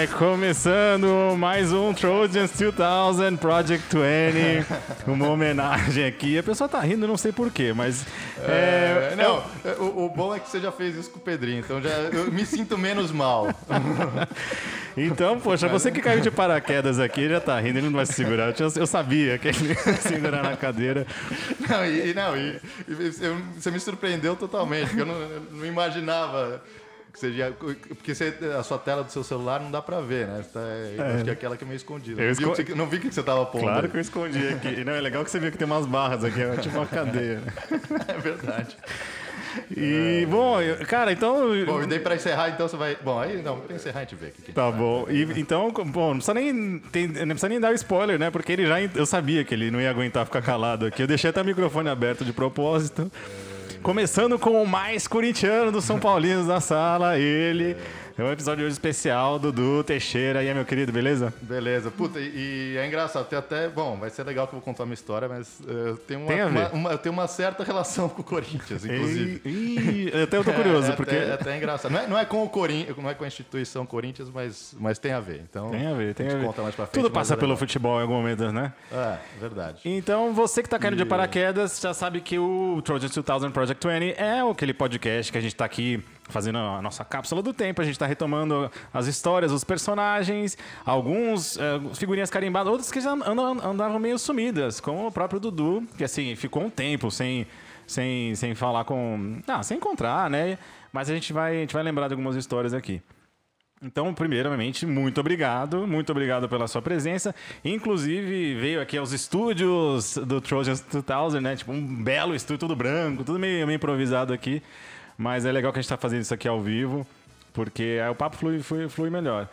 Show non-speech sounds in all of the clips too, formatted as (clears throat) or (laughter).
Ai, começando mais um Trojans 2000 Project 20. (laughs) Uma homenagem aqui. A pessoa tá rindo, não sei porquê, mas. É, não, o, o, bom é que você já fez isso com o Pedrinho, então já, eu me sinto menos mal. (laughs) então, poxa, você que caiu de paraquedas aqui já tá rindo, ele não vai se segurar. Eu, eu sabia que ele ia segurar na cadeira. Não, e, não, e, e você me surpreendeu totalmente, porque eu não, eu não imaginava que seja, porque você, a sua tela do seu celular não dá pra ver, né? Tá, é. Acho que é aquela que é meio escondida. Eu esco... não vi o que você tava pondo. Claro que eu escondi aqui. E não, é legal que você viu que tem umas barras aqui, é tipo uma cadeia. (laughs) é verdade. E, é. bom, cara, então. Bom, e daí pra encerrar, então você vai. Bom, aí não, pra encerrar a gente vê aqui. Tá bom. E, então, bom, não precisa nem, tem, não precisa nem dar spoiler, né? Porque ele já. Eu sabia que ele não ia aguentar ficar calado aqui. Eu deixei até o microfone aberto de propósito. Começando com o mais corintiano dos São Paulinos na sala, ele. É um episódio hoje especial, Dudu Teixeira. E aí, meu querido, beleza? Beleza. Puta, e, e é engraçado, tem até. Bom, vai ser legal que eu vou contar uma história, mas uh, eu, tenho uma, Tem uma, uma, eu tenho uma certa relação com o Corinthians, inclusive. E, e até eu tô curioso, é, é porque. Até, é até engraçado. Não é, não é com o Corinthians, não é com a instituição Corinthians, mas, mas tem a ver. Então, tem a ver, tem a, ver. Conta mais pra frente, Tudo passa é pelo futebol em algum momento, né? É, verdade. Então, você que tá caindo de paraquedas já sabe que o Trojan 2000 Project 20 é aquele podcast que a gente tá aqui fazendo a nossa cápsula do tempo. A gente está retomando as histórias, os personagens, alguns uh, figurinhas carimbadas, outros que já andam, andavam meio sumidas, como o próprio Dudu, que assim, ficou um tempo sem, sem, sem falar com. Ah, sem encontrar, né? Mas a gente vai, a gente vai lembrar de algumas histórias aqui. Então, primeiramente, muito obrigado, muito obrigado pela sua presença. Inclusive, veio aqui aos estúdios do Trojans 2000, né? Tipo, um belo estúdio, tudo branco, tudo meio, meio improvisado aqui. Mas é legal que a gente está fazendo isso aqui ao vivo, porque aí o papo flui, flui, flui melhor.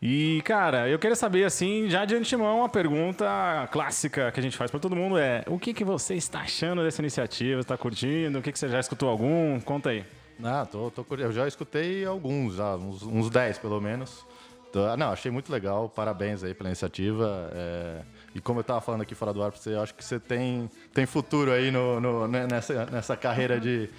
E, cara, eu queria saber, assim, já de antemão, uma pergunta clássica que a gente faz para todo mundo é: o que, que você está achando dessa iniciativa? Está curtindo? O que, que você já escutou algum? Conta aí. Ah, tô, tô, eu já escutei alguns, já, uns, uns 10 pelo menos. Tô, não, achei muito legal, parabéns aí pela iniciativa. É... E como eu estava falando aqui fora do ar você, eu acho que você tem, tem futuro aí no, no né, nessa, nessa carreira de,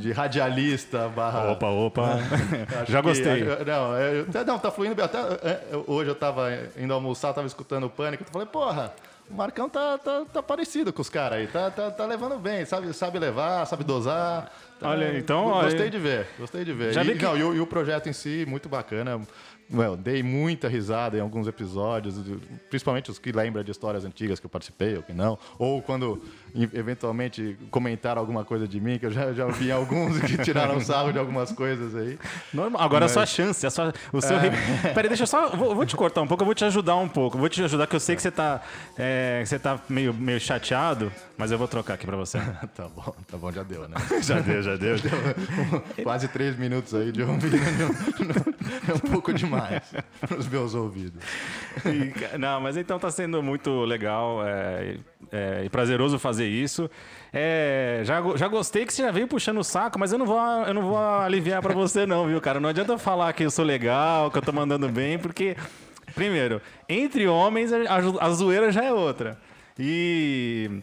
de radialista barra... Opa, opa. Né? (laughs) Já gostei. Que, não, eu, não, tá fluindo bem. Até, é, hoje eu estava indo almoçar, estava escutando o Pânico, eu falei, porra, o Marcão tá, tá, tá parecido com os caras aí, tá, tá, tá levando bem, sabe, sabe levar, sabe dosar. Tá, olha, então... Gostei olha, de ver, gostei de ver. Já e, que... não, e, o, e o projeto em si, muito bacana, Well, dei muita risada em alguns episódios, principalmente os que lembram de histórias antigas que eu participei ou que não. Ou quando eventualmente comentaram alguma coisa de mim, que eu já, já vi (laughs) alguns que tiraram sarro de algumas coisas aí. Normal. Agora Mas... a sua chance, a sua, o seu. É... Peraí, deixa eu só. Vou, vou, te cortar um pouco, eu vou te ajudar um pouco. Vou te ajudar, que eu sei que você tá, é, você tá meio, meio chateado, mas eu vou trocar aqui pra você. (laughs) tá bom, tá bom, já deu, né? (laughs) já deu, já deu. (laughs) deu quase três minutos aí de ouvir. É um pouco demais nos meus ouvidos. E, não, mas então tá sendo muito legal é, é, e prazeroso fazer isso. É, já, já gostei que você já veio puxando o saco, mas eu não vou, eu não vou aliviar para você, não, viu, cara? Não adianta falar que eu sou legal, que eu tô mandando bem, porque, primeiro, entre homens a, a zoeira já é outra. E.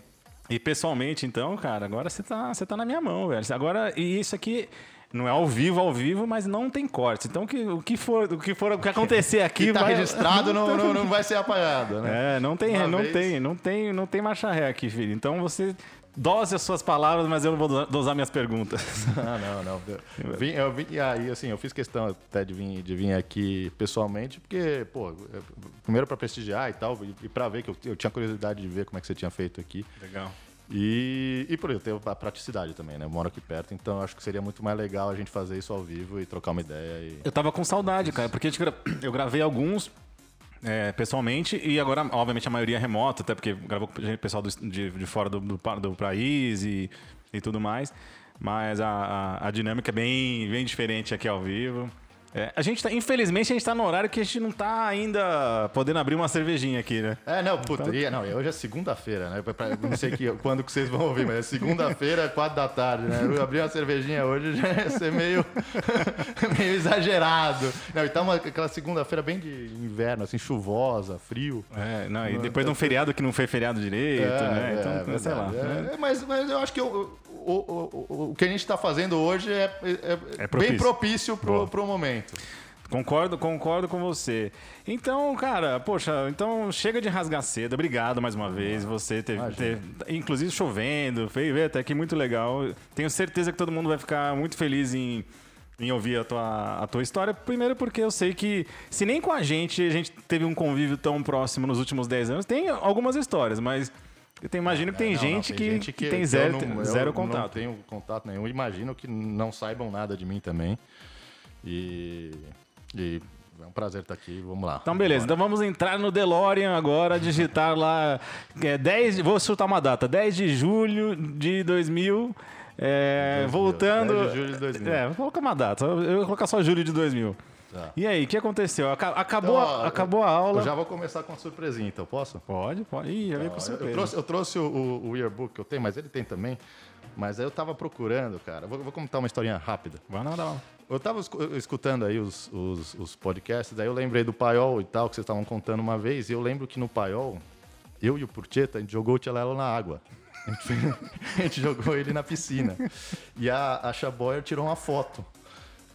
E pessoalmente, então, cara, agora você tá, você tá na minha mão, velho. Agora, e isso aqui não é ao vivo, ao vivo, mas não tem corte. Então que, o que for, o que for, o que acontecer (laughs) aqui, que tá vai, registrado (laughs) não, não, não vai ser apagado, né? É, não tem, não vez... tem, não tem, não tem marcha ré aqui, filho. Então você dose as suas palavras, mas eu não vou dosar minhas perguntas. (laughs) ah, não, não. Eu vim, eu vim, aí, assim, eu fiz questão até de vir, de vir aqui pessoalmente, porque, pô, primeiro para prestigiar e tal, e, e para ver que eu, eu tinha curiosidade de ver como é que você tinha feito aqui. Legal. E, e por eu tenho a praticidade também, né? Eu moro aqui perto, então acho que seria muito mais legal a gente fazer isso ao vivo e trocar uma ideia. E... Eu tava com saudade, cara, porque eu gravei alguns é, pessoalmente e agora, obviamente, a maioria é remota, até porque gravou com pessoal do, de, de fora do, do, do país e, e tudo mais. Mas a, a, a dinâmica é bem, bem diferente aqui ao vivo. É, a gente tá, infelizmente, a gente tá no horário que a gente não tá ainda podendo abrir uma cervejinha aqui, né? É, não, então... não, hoje é segunda-feira, né? Não sei que, (laughs) quando que vocês vão ouvir, mas é segunda-feira, quatro da tarde, né? Eu abrir uma cervejinha hoje já ia ser meio, (laughs) meio exagerado. Não, e tá uma, aquela segunda-feira bem de inverno, assim, chuvosa, frio. É, não, e depois de um feriado que não foi feriado direito, é, né? Então, é, sei lá. É, mas, mas eu acho que eu, o, o, o, que a gente está fazendo hoje é, é, é, é propício. bem propício para o momento. Concordo, concordo com você. Então, cara, poxa, então chega de rasgar cedo. Obrigado mais uma vez. Você teve, teve inclusive chovendo, veio até que muito legal. Tenho certeza que todo mundo vai ficar muito feliz em em ouvir a tua, a tua história. Primeiro porque eu sei que, se nem com a gente a gente teve um convívio tão próximo nos últimos 10 anos, tem algumas histórias, mas eu te, imagino que tem, é, não, gente, não, tem que, gente que, que, tem zero, não, zero contato. não tenho contato nenhum. Imagino que não saibam nada de mim também. E, e é um prazer estar aqui. Vamos lá. Então, beleza. Então vamos entrar no DeLorean agora, digitar lá. É, 10, vou chutar uma data: 10 de julho de 2000. É, voltando. 10 de julho de 2000. É, vou colocar uma data. Eu vou colocar só julho de 2000. Tá. E aí, o que aconteceu? Acabou, então, ó, acabou a aula. Eu já vou começar com uma surpresinha, então posso? Pode, pode. Ih, já veio com surpresa. Eu trouxe, eu trouxe o, o, yearbook que eu tenho, mas ele tem também. Mas aí eu tava procurando, cara. Vou, vou contar uma historinha rápida. Vai não, não. Eu tava escutando aí os, os, os podcasts, daí eu lembrei do Paiol e tal, que vocês estavam contando uma vez, e eu lembro que no Paiol, eu e o Purcheta, a gente jogou o Tchelelo na água. A gente, (laughs) a gente, jogou ele na piscina. E a, a Chaboyer tirou uma foto.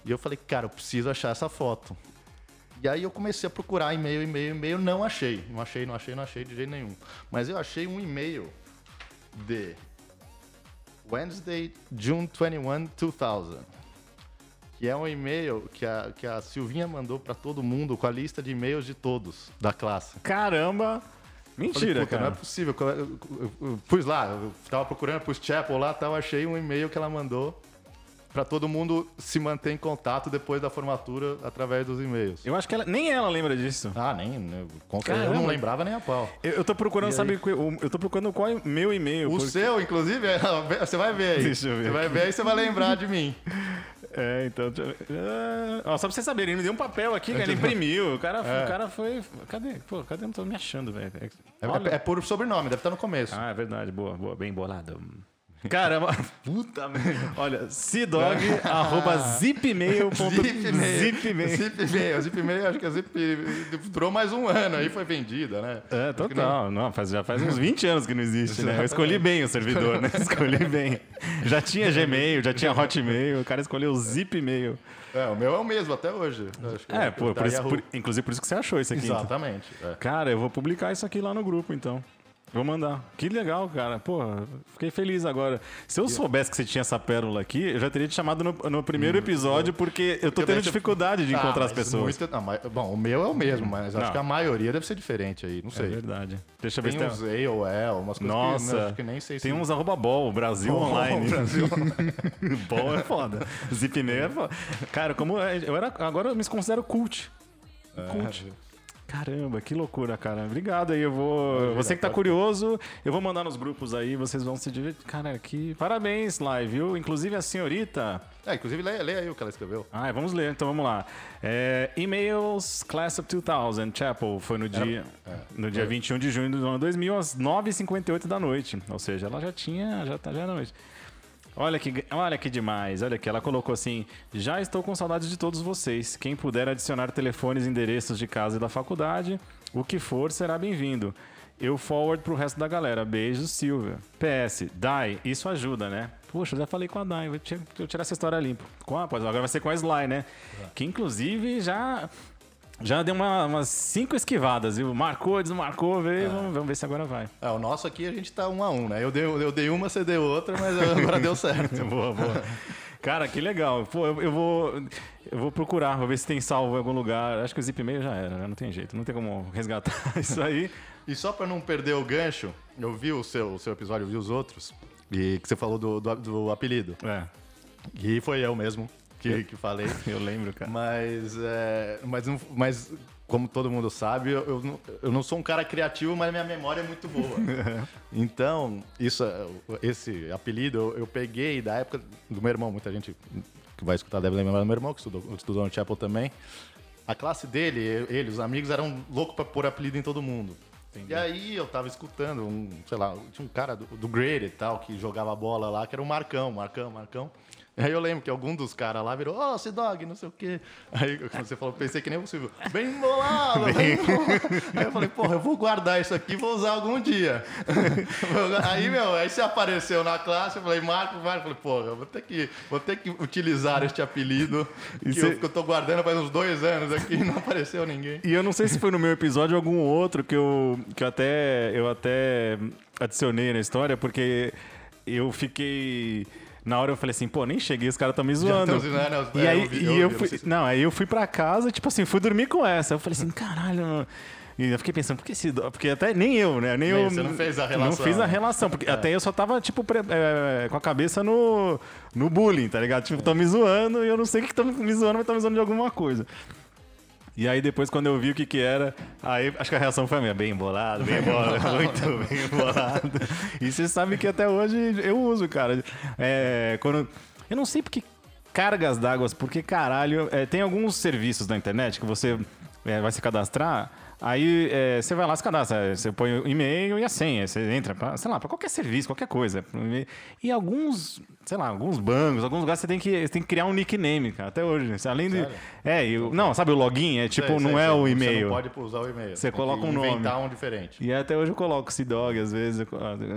E eu falei, cara, eu preciso achar essa foto. E aí eu comecei a procurar e-mail, e-mail, e-mail, não achei. Não achei, não achei, não achei de jeito nenhum. Mas eu achei um e-mail de Wednesday, June 21, 2000. Que é um e-mail que a, que a Silvinha mandou para todo mundo com a lista de e-mails de todos da classe. Caramba! Mentira, falei, cara. Não é possível. Eu, eu, eu, eu, pus lá, eu tava procurando, pus Chapel lá, tal, achei um e-mail que ela mandou para todo mundo se manter em contato depois da formatura através dos e-mails. Eu acho que ela, nem ela lembra disso. Ah, nem. Né, eu não lembrava nem a pau. Eu, eu tô procurando, saber. Eu tô procurando qual é meu e-mail. O porque... seu, inclusive, é, você vai ver aí. Deixa eu ver. Você vai ver aí você vai lembrar de mim. (laughs) É, então. É, ó, só pra vocês saberem, ele me deu um papel aqui, cara, ele imprimiu. O cara, é. o cara foi. Cadê? Pô, cadê? Não tô me achando, velho. É, é, é, por sobrenome, deve estar no começo. Ah, é verdade. Boa, boa. Bem bolado. Caramba, puta (laughs) merda. Olha, cdog, arroba zipmail. Zipmail. Zipmail. Zipmail, acho que a Zip durou mais um ano, aí foi vendida, né? É, total. Não... não, faz, já faz uns 20 anos que não existe, né? Eu escolhi bem o servidor, né? (laughs) Escolhi bem. Já tinha Gmail, já tinha Hotmail, o cara escolheu o Zipmail. É, o meu é o mesmo até hoje. É, por, por isso, por, inclusive por isso que você achou isso aqui. Então. Exatamente. Então. É. Cara, eu vou publicar isso aqui lá no grupo, então. Vou mandar. Que legal, cara. Pô, fiquei feliz agora. Se eu soubesse que você tinha essa pérola aqui, eu já teria te chamado no, no primeiro hum, episódio, porque eu tô tendo dificuldade de ah, encontrar as pessoas. Não, mas, bom, o meu é o mesmo, mas não. acho que a maioria deve ser diferente aí. Não sei. É verdade. Deixa eu ver tem se tem. uns AOL, umas coisas Nossa, que, que nem sei se... Tem uns arroba bol, Brasil bol, Online. Brasil (laughs) Bol é foda. Zipmail é foda. Cara, como eu era, agora eu me considero cult. É, cult. Caramba, que loucura, cara. Obrigado aí. Eu vou. Você que tá curioso, eu vou mandar nos grupos aí, vocês vão se divertir. Cara, que. Parabéns, live, viu? Inclusive a senhorita. É, inclusive leia, leia aí o que ela escreveu. Ah, vamos ler, então vamos lá. É, e-mails Class of 2000, Chapel, foi no dia, é, no dia é. 21 de junho do ano 2000, às 9h58 da noite. Ou seja, ela já tinha. Já tá já à noite. Olha que, olha que demais, olha que ela colocou assim: já estou com saudades de todos vocês. Quem puder adicionar telefones, endereços de casa e da faculdade, o que for será bem-vindo. Eu forward pro resto da galera. Beijos, Silvia. PS, Dai, isso ajuda, né? Puxa, eu já falei com a Dai, vou tirar essa história limpa. Com a, agora vai ser com a Sly, né? É. Que inclusive já já deu uma, umas cinco esquivadas, viu? Marcou, desmarcou, veio. É. Vamos, vamos, ver se agora vai. É, o nosso aqui a gente tá um a um, né? Eu dei, eu dei uma, você deu outra, mas agora deu certo. (laughs) boa, boa. Cara, que legal. Pô, eu, eu, vou, eu vou procurar, vou ver se tem salvo em algum lugar. Acho que o zip mail já era, né? Não tem jeito, não tem como resgatar (laughs) isso aí. e só para não perder o gancho, eu vi o seu, o seu episódio, eu vi os outros, e que você falou do, do, do apelido. É. E foi eu mesmo que, que falei. (laughs) eu lembro, cara. Mas, é, mas, mas como todo mundo sabe, eu, eu, não, eu não sou um cara criativo, mas minha memória é muito boa. (laughs) então, isso, esse apelido eu, eu, peguei da época do meu irmão. Muita gente que vai escutar deve lembrar do meu irmão, que estudou, estudou no Chapel também. A classe dele, ele, os amigos, eram loucos para pôr apelido em todo mundo. Entendi. E aí eu tava escutando, um, sei lá, tinha um cara do, do Grade e tal, que jogava bola lá, que era o Marcão, Marcão, Marcão. Aí eu lembro que algum dos caras lá virou, ó, oh, Dog, não sei o quê. Aí quando você falou, pensei que nem possível. Bem bolado, bem bolado. Aí eu falei, porra, eu vou guardar isso aqui e vou usar algum dia. aí, meu, aí você apareceu na classe, eu falei, Marco, vai. Eu falei, porra, eu vou ter que, vou ter que utilizar este apelido que, eu, que eu tô guardando faz uns dois anos aqui e não apareceu ninguém. E eu não sei se foi no meu episódio ou algum outro que eu, que eu até. Eu até adicionei na história, porque eu fiquei. Na hora eu falei assim, pô, nem cheguei, os caras estão me zoando. Zoando, e aí, eu, vi, eu, fui, não, aí eu fui pra casa, tipo assim, fui dormir com essa. Eu falei assim, caralho. E eu fiquei pensando, por que esse. Porque até nem eu, né? Nem, nem eu. Você não fez a relação. Não fiz a relação, porque é. até eu só tava, tipo, pre, é, com a cabeça no, no bullying, tá ligado? Tipo, é. me zoando e eu não sei o que estão me zoando, mas estão me zoando de alguma coisa. E aí depois, quando eu vi o que que era, aí acho que a reação foi a minha, bem bolado, bem bolado, (laughs) muito bem bolado. E você sabe que até hoje eu uso, cara. É, quando, eu não sei porque cargas d'água, porque caralho, é, tem alguns serviços na internet que você é, vai se cadastrar Aí é, você vai lá, se cadastra, você põe o e-mail e a senha, você entra para, sei lá, para qualquer serviço, qualquer coisa. E alguns, sei lá, alguns bancos, alguns lugares você tem que, você tem que criar um nickname, cara, até hoje. Você, além de, é, eu, não, sabe o login? É tipo, sei, não sei, é o e-mail. Você não pode usar o e-mail. Você coloca um nome. inventar um diferente. E até hoje eu coloco C-Dog, às vezes,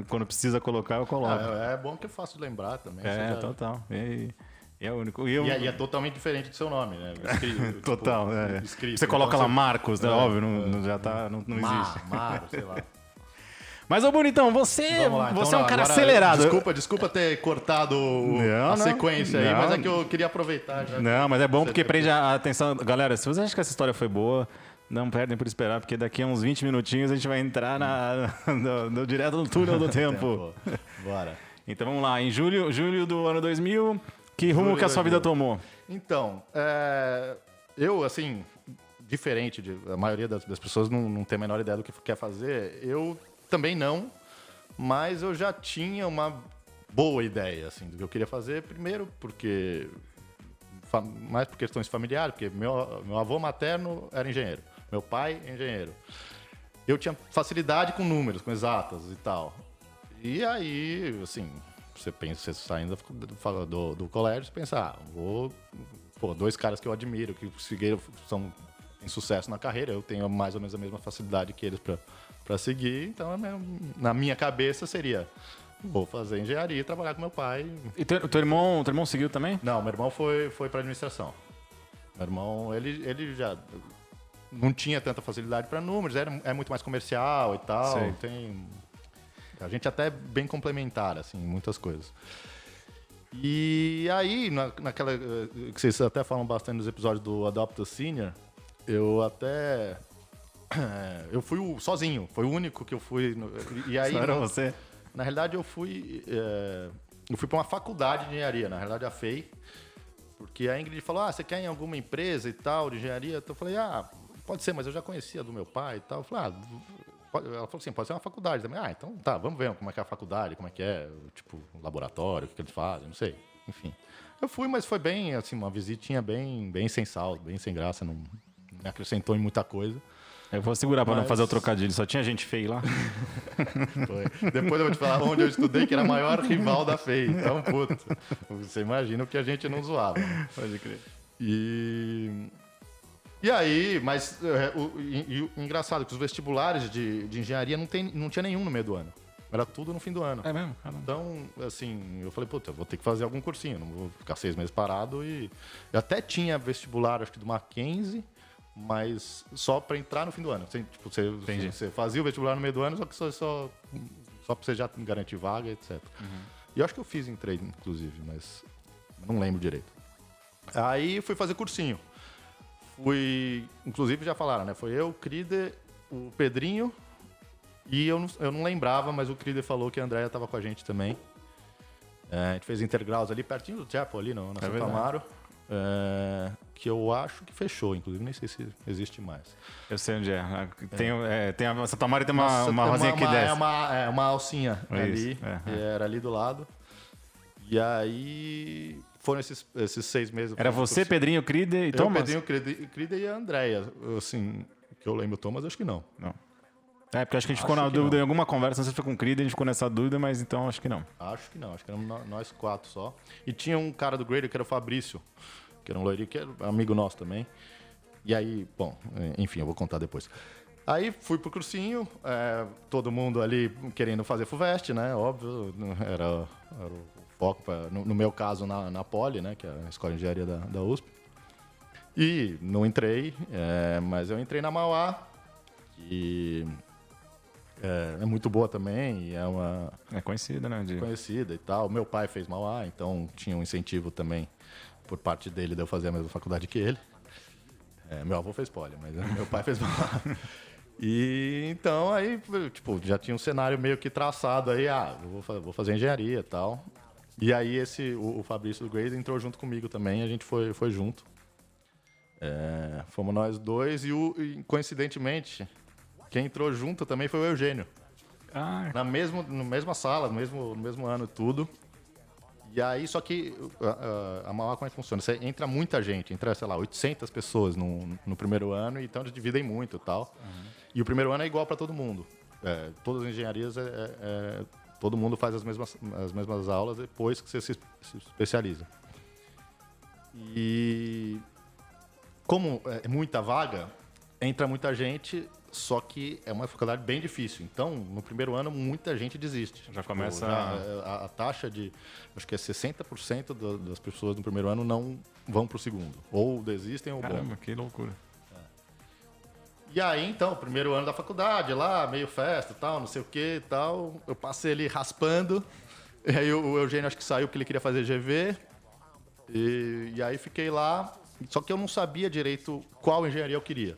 quando precisa colocar, eu coloco. Ah, é, é, bom que é fácil lembrar também. É, total. E, é o único. E, eu... e, é, e, é, totalmente diferente do seu nome, né? Escrito, (laughs) tipo, Total, é. Escrito. Você coloca então, lá Marcos, né? É, Óbvio, não, não, já tá, não, não existe. Mar, (laughs) sei lá. Mas, ô Bonitão, você, lá, então, você é um cara acelerado. Desculpa, desculpa ter cortado não, a sequência não, aí, mas é que eu queria aproveitar. Já não, mas é bom porque prende a atenção. Galera, se você acha que essa história foi boa, não perdem por esperar, porque daqui a uns 20 minutinhos a gente vai entrar na, (laughs) no, no, direto no túnel do tempo. Bora. Então vamos lá, em julho, julho do ano 2000, que rumo que a sua vida tomou? Então, é, eu, assim, diferente de a maioria das, das pessoas não, não, tem a menor ideia do que quer fazer, eu também não, mas eu já tinha uma boa ideia, assim, do que eu queria fazer. Primeiro, porque mais por questões familiares, porque meu, meu avô materno era engenheiro, meu pai engenheiro. Eu tinha facilidade com números, com exatas e tal. E aí, assim, você pensa, você saindo do, do, do colégio, você pensa, ah, vou. Pô, dois caras que eu admiro, que seguiram, são em sucesso na carreira, eu tenho mais ou menos a mesma facilidade que eles para seguir, então na minha cabeça seria. Vou fazer engenharia e trabalhar com meu pai. E teu, teu irmão, teu irmão seguiu também? Não, meu irmão foi, foi para administração. Meu irmão, ele, ele já não tinha tanta facilidade para números, era, é muito mais comercial e tal. Sim. Tem a gente até é bem complementar, assim, em muitas coisas. E aí, na, naquela. Eh, que vocês até falam bastante nos episódios do Adopt a Senior, eu até. Eu fui o, sozinho, foi o único que eu fui. No, e aí, Só era você? Na realidade, eu fui. É, eu fui para uma faculdade de engenharia, na realidade, a FEI. Porque a Ingrid falou: Ah, você quer em alguma empresa e tal, de engenharia? Então eu falei: Ah, pode ser, mas eu já conhecia do meu pai e tal. Eu falei: Ah, ela falou assim, pode ser uma faculdade também. Ah, então tá, vamos ver como é que é a faculdade, como é que é, tipo, o laboratório, o que, que eles fazem, não sei. Enfim. Eu fui, mas foi bem, assim, uma visitinha bem, bem sem sal, bem sem graça, não me acrescentou em muita coisa. Eu vou segurar para mas... não fazer o trocadilho, só tinha gente feia lá. (laughs) Foi. Depois eu vou te falar onde eu estudei, que era a maior rival da FEI. Então, puta, você imagina o que a gente não zoava. Pode crer. E e aí, mas é, o, e, o, engraçado é que os vestibulares de, de engenharia não, tem, não tinha nenhum no meio do ano. Era tudo no fim do ano. É mesmo? Caramba. Então, assim, eu falei, puta, eu vou ter que fazer algum cursinho, não vou ficar seis meses parado. E eu até tinha vestibular, acho que do Mackenzie, mas só para entrar no fim do ano. Você, tipo, você, você, fazia o vestibular no meio do ano, só que só, só, só pra você já garantir vaga, etc. Uhum. E eu acho que eu fiz em trade, inclusive, mas não lembro direito. Aí fui fazer cursinho fui. Inclusive já falaram, né? Foi eu, o Crider, o Pedrinho. E eu não, eu não lembrava, mas o Crider falou que a Andrea estava com a gente também. É, a gente fez Intergraus ali pertinho do Chapel, ali no, na é Santa Amaro. É, que eu acho que fechou, inclusive, nem sei se existe mais. Eu sei onde é. Tem, é. tem a Santa Amaro tem uma, Nossa, uma rosinha que desce. É uma, é uma alcinha é ali, era ali do lado. E aí foram esses, esses seis meses. Era você, Pedrinho, Cride e Thomas? Pedrinho, Cride, Cride e a Andréia. Assim, que eu lembro, Thomas, acho que não. Não. É, porque acho que a gente ficou na dúvida não. em alguma conversa, não sei se foi com o Creed, a gente ficou nessa dúvida, mas então acho que não. Acho que não, acho que éramos nós quatro só. E tinha um cara do Grader que era o Fabrício, que era um loirinho, que era amigo nosso também. E aí, bom, enfim, eu vou contar depois. Aí fui pro cursinho, é, todo mundo ali querendo fazer FUVEST, né? Óbvio, (laughs) era, era o foco, pra, no, no, meu caso, na, na Poli, né? Que é a Escola de Engenharia da, da USP. E não entrei, é, mas eu entrei na Mauá, que é, é, muito boa também, é uma... É conhecida, né? De... Conhecida e tal. Meu pai fez Mauá, então tinha um incentivo também por parte dele de eu fazer a mesma faculdade que ele. É, meu avô fez poli, mas (laughs) meu pai fez Mauá. E então aí, tipo, já tinha um cenário meio que traçado aí, ah, vou, vou fazer engenharia e tal. E aí esse, o, o Fabrício do Grace entrou junto comigo também, a gente foi, foi junto. É, fomos nós dois e, o, e, coincidentemente, quem entrou junto também foi o Eugênio. Ah. Na mesmo, no mesma sala, no mesmo, no mesmo ano tudo. E aí, só que a, a, a Mauá como é que funciona? Você entra muita gente, entra, sei lá, 800 pessoas no, no primeiro ano, então eles dividem muito e tal. Uhum. E o primeiro ano é igual para todo mundo. É, todas as engenharias, é, é, é, todo mundo faz as mesmas, as mesmas aulas depois que você se, se especializa. E como é muita vaga, entra muita gente, só que é uma faculdade bem difícil. Então, no primeiro ano, muita gente desiste. Já começa. Já, é, a, a, taxa de. Acho que é 60% do, das pessoas no primeiro ano não vão para o segundo. Ou desistem ou Caramba, bom. que loucura. E aí, então, primeiro ano da faculdade, lá, meio festa tal, não sei o que tal. Eu passei ali raspando. (laughs) E aí o Eugênio acho que saiu porque ele queria fazer GV. E, e aí fiquei lá. Só que eu não sabia direito qual engenharia eu queria.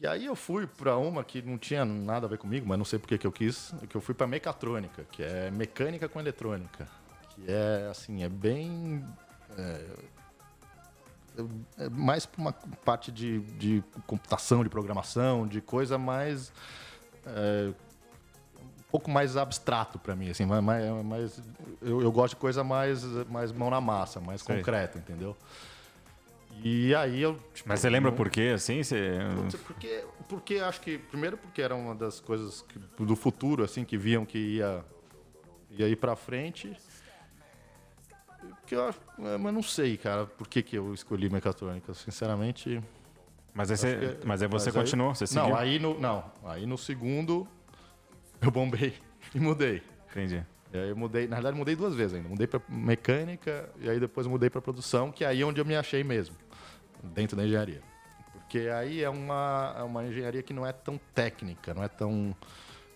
E aí eu fui para uma que não tinha nada a ver comigo, mas não sei porque que eu quis, que eu fui para mecatrônica, que é mecânica com eletrônica, que é assim, é bem é, é mais para uma parte de, de computação, de programação, de coisa mais. É, um pouco mais abstrato para mim, assim, mais, mais eu, eu, gosto de coisa mais, mais mão na massa, mais Sei. concreta, entendeu? E aí eu. Tipo, Mas você lembra não... por quê, assim? Você... Porque, porque acho que. Primeiro, porque era uma das coisas que, do futuro, assim, que viam que ia, ia ir para frente. Que eu, é, mas não sei, cara, por que, que eu escolhi mecatrônica. Sinceramente. Mas aí você, que, mas aí você mas continuou? Aí, você seguiu? Não, aí no, não, aí no segundo eu bombei (laughs) e mudei. Entendi. E aí eu mudei, na verdade mudei duas vezes ainda. Mudei para mecânica e aí depois mudei para produção, que é aí onde eu me achei mesmo, dentro da engenharia. Porque aí é uma, é uma engenharia que não é tão técnica, não é tão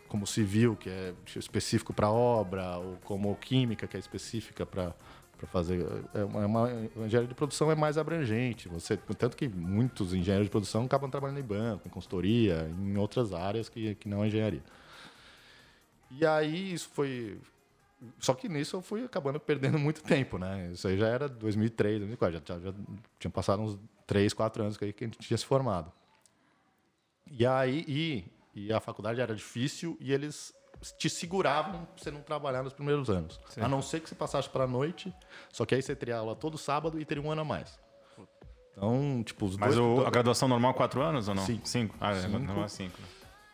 como civil, que é específico para obra, ou como química, que é específica para para fazer. É uma, é uma, engenharia de produção é mais abrangente. Você, tanto que muitos engenheiros de produção acabam trabalhando em banco, em consultoria, em outras áreas que, que não é engenharia. E aí isso foi. Só que nisso eu fui acabando perdendo muito tempo, né? Isso aí já era 2003, 2004, já, já, já tinha passado uns 3, 4 anos que a gente tinha se formado. E aí, e, e a faculdade era difícil e eles te seguravam pra você não trabalhar nos primeiros anos. Sim. A não ser que você passasse para a noite, só que aí você teria aula todo sábado e teria um ano a mais. Então, tipo, os Mas dois... Mas a graduação normal quatro anos ou não? Cinco. Cinco. Ah, é, cinco. normal é cinco.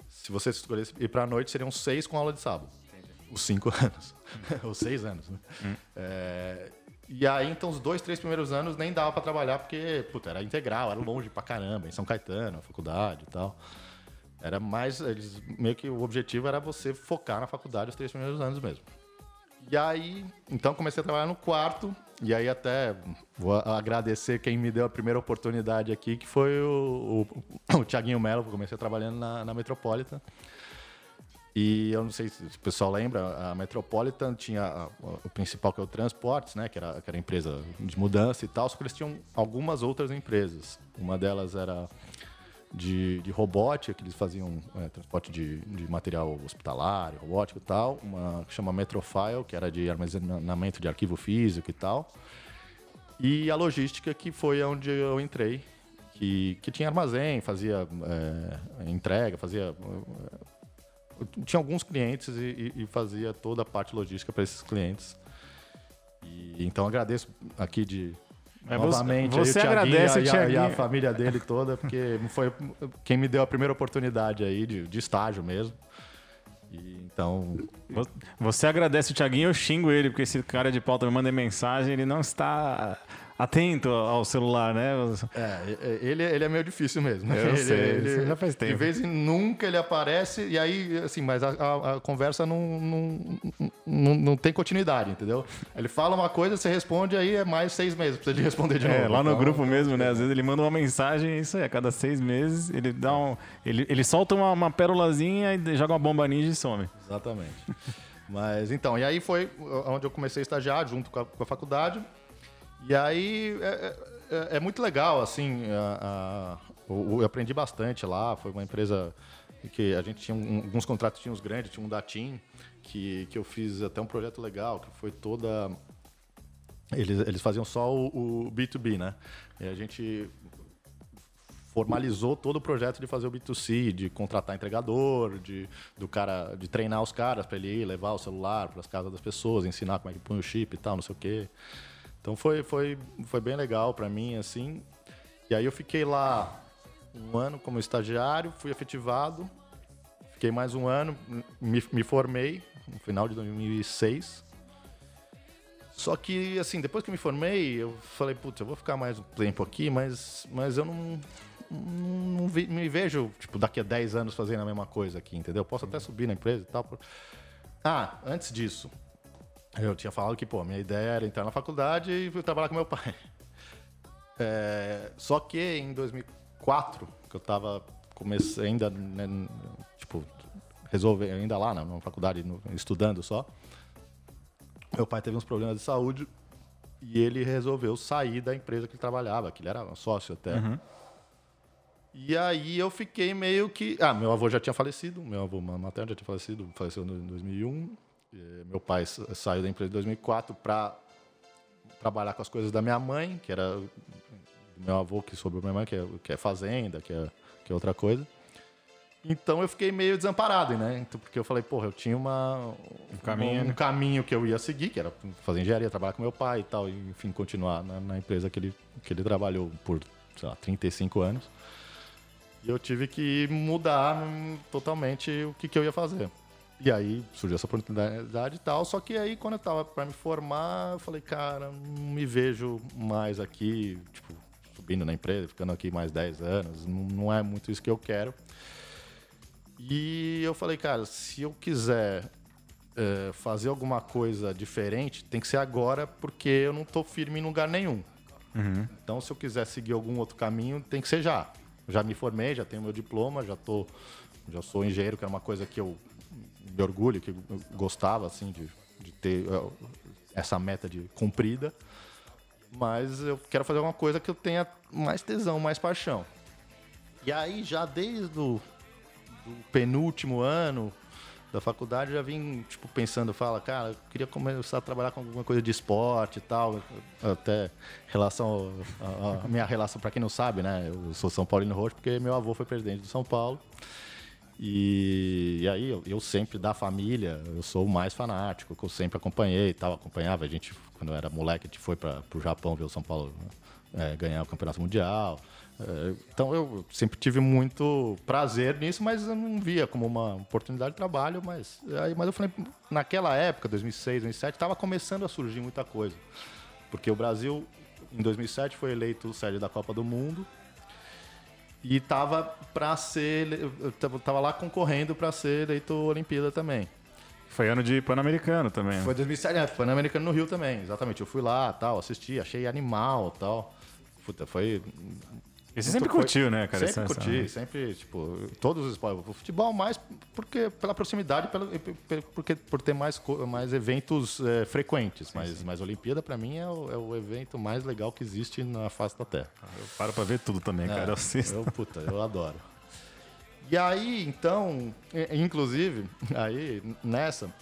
Se você escolhesse ir para a noite, seriam seis com aula de sábado. Entendi. Os cinco (laughs) anos. (laughs) Os seis anos, né? Hum. É... E aí, então, os dois, três primeiros anos nem dava para trabalhar, porque, puta, era integral, era longe pra caramba, em São Caetano, a faculdade e tal. Era mais. Eles, meio que o objetivo era você focar na faculdade os três primeiros anos mesmo. E aí, então comecei a trabalhar no quarto. E aí até vou agradecer quem me deu a primeira oportunidade aqui, que foi o, o, o Tiaguinho Mello, comecei trabalhando na, na Metropolitan. E eu não sei se o pessoal lembra, a Metropolitan tinha a, o principal que é o Transportes, né, que era, que era a empresa de mudança e tal, só que eles tinham algumas outras empresas. Uma delas era de, de robótica, que eles faziam é, transporte de, de material hospitalar, robótico e tal. Uma que chama Metrofile, que era de armazenamento de arquivo físico e tal. E a logística, que foi onde eu entrei, que, que tinha armazém, fazia é, entrega, fazia. É, tinha alguns clientes e, e, fazia toda a parte logística para esses clientes. E, então agradeço aqui de, É, Novamente, você o agradece e a, e a família dele toda, porque foi quem me deu a primeira oportunidade aí de, de estágio mesmo. E, então. Você agradece o Thiaguinho, eu xingo ele, porque esse cara de pauta me manda mensagem, ele não está atento ao celular, né? É, ele, ele é meio difícil mesmo. Eu ele, sei, ele, já faz tempo. De vez em nunca ele aparece, e aí, assim, mas a, a, a conversa não, não, não, não, tem continuidade, entendeu? Ele fala uma coisa, você responde, aí é mais seis meses pra você responder de é, novo. É, lá no então, grupo mesmo, né? Às vezes ele manda uma mensagem, isso aí, a cada seis meses, ele dá um. Ele, ele solta uma, uma pérolazinha e joga uma bomba ninja e some. Exatamente. Mas então, e aí foi onde eu comecei a estagiar junto com a, com a faculdade. E aí é, é, é, é muito legal, assim, a, a, eu aprendi bastante lá, foi uma empresa que a gente tinha um, alguns contratos tinha uns grandes, tinha um da TIM, que, que eu fiz até um projeto legal, que foi toda... Eles, eles faziam só o, o B2B, né? E a gente formalizou todo o projeto de fazer o B2C, de contratar entregador, de do cara de treinar os caras para ele ir levar o celular para as casas das pessoas, ensinar como é que põe o chip e tal, não sei o quê. Então foi, foi, foi bem legal para mim, assim. E aí eu fiquei lá um ano como estagiário, fui efetivado, fiquei mais um ano, me, me formei no final de 2006. Só que, assim, depois que me formei, eu falei, putz, eu vou ficar mais um tempo aqui, mas, mas eu não, não, vi, me vejo, tipo, daqui a 10 anos fazendo a mesma coisa aqui, entendeu? Posso até subir na empresa e tal. Ah, antes disso, eu tinha falado que, pô, minha ideia era entrar na faculdade e trabalhar com meu pai. É, só que em 2004, que eu estava comecei ainda, né, tipo, resolver ainda lá na, na faculdade, no, estudando só. Meu pai teve uns problemas de saúde e ele resolveu sair da empresa que ele trabalhava, que ele era sócio até. Uhum. E aí eu fiquei meio que. Ah, meu avô já tinha falecido, meu avô materno já tinha falecido, faleceu em 2001. Eh, meu pai saiu da empresa em 2004 para trabalhar com as coisas da minha mãe, que era do meu avô que sobrou minha mãe, que é, que é fazenda, que é, que é outra coisa. Então eu fiquei meio desamparado, né? Então, porque eu falei, porra, eu tinha uma, um, caminho, um, um caminho que eu ia seguir, que era fazer engenharia, trabalhar com meu pai e tal, e, enfim, continuar na, na, empresa que ele, que ele trabalhou por, sei lá, 35 anos. E eu tive que mudar totalmente o que, que eu ia fazer. E aí surgiu essa oportunidade e tal. Só que aí, quando eu tava para me formar, eu falei, cara, não me vejo mais aqui, tipo, subindo na empresa, ficando aqui mais 10 anos. Não, é muito isso que eu quero. E eu falei, cara, se eu quiser é, fazer alguma coisa diferente, tem que ser agora, porque eu não tô firme em lugar nenhum. Uhum. Então, se eu quiser seguir algum outro caminho, tem que ser já. Já me formei, já tenho meu diploma, já tô, já sou engenheiro, que era uma coisa que eu me orgulho, que gostava assim de, de ter uh, essa meta de cumprida. Mas eu quero fazer uma coisa que eu tenha mais tesão, mais paixão. E aí, já desde o penúltimo ano da faculdade, já vim tipo, pensando, fala, cara, eu queria começar a trabalhar com alguma coisa de esporte e tal. Até relação. A, a minha relação, para quem não sabe, né? Eu sou São Paulino Roxo porque meu avô foi presidente de São Paulo. E, e aí eu, eu, sempre da família, eu sou o mais fanático, que eu sempre acompanhei e tal, acompanhava. A gente, quando eu era moleque, a gente foi para o Japão ver o São Paulo é, ganhar o Campeonato Mundial. É, então eu sempre tive muito prazer nisso, mas eu não via como uma oportunidade de trabalho. Mas, aí, mas eu falei, naquela época, 2006, 2007, estava começando a surgir muita coisa. Porque o Brasil, em 2007, foi eleito sede da Copa do Mundo e tava para ser. Tava lá concorrendo para ser eleito Olimpíada também. Foi ano de Pan-Americano também. Foi 2007, é, Pan-Americano no Rio também, exatamente. Eu fui lá, tal, assisti, achei animal, tal. Puta, foi e você sempre curtiu, né, cara? Sempre curti, sempre, tipo, todos os esportes. O futebol mais porque, pela proximidade, pelo, porque, por ter mais, mais eventos é, frequentes. Sim, mas, sim. mas a Olimpíada, para mim, é o, é o, evento mais legal que existe na face da Terra. Ah, eu paro pra ver tudo também, é, cara. Eu assisto. Eu, puta, eu adoro. E aí, então, inclusive, (laughs) aí, nessa,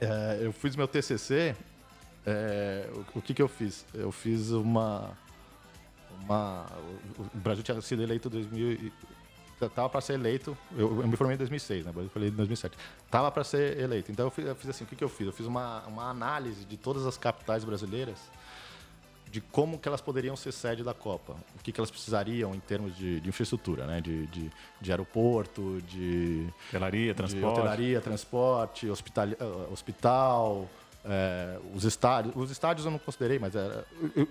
é, eu fiz meu TCC. É, o, o que que eu fiz? Eu fiz uma uma. O Brasil tinha sido eleito em 2000. Tava para ser eleito. Eu, eu, me formei em 2006, né? Eu falei em 2007. Tava para ser eleito. Então eu fiz, eu fiz, assim: o que, que eu fiz? Eu fiz uma, uma análise de todas as capitais brasileiras de como que elas poderiam ser sede da Copa. O que, que elas precisariam em termos de, de infraestrutura, né? De, de, de, aeroporto, de... Hotelaria, transporte. hotelaria, transporte, hospital, uh, hospital é, os estádios. Os estádios eu não considerei, mas era,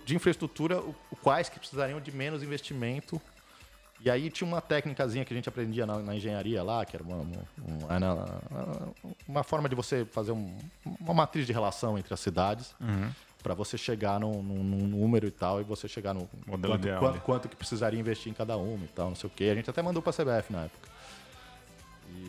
de infraestrutura, quais que precisariam de menos investimento e aí tinha uma técnicazinha que a gente aprendia na, na engenharia lá, que era uma, uma, uma, forma de você fazer um, uma matriz de relação entre as cidades. Uhum. Para você chegar num, num, num, número e tal, e você chegar no Modelo quanto, quanto, quanto, que precisaria investir em cada uma e tal, não sei o quê. A gente até mandou para a CBF na época.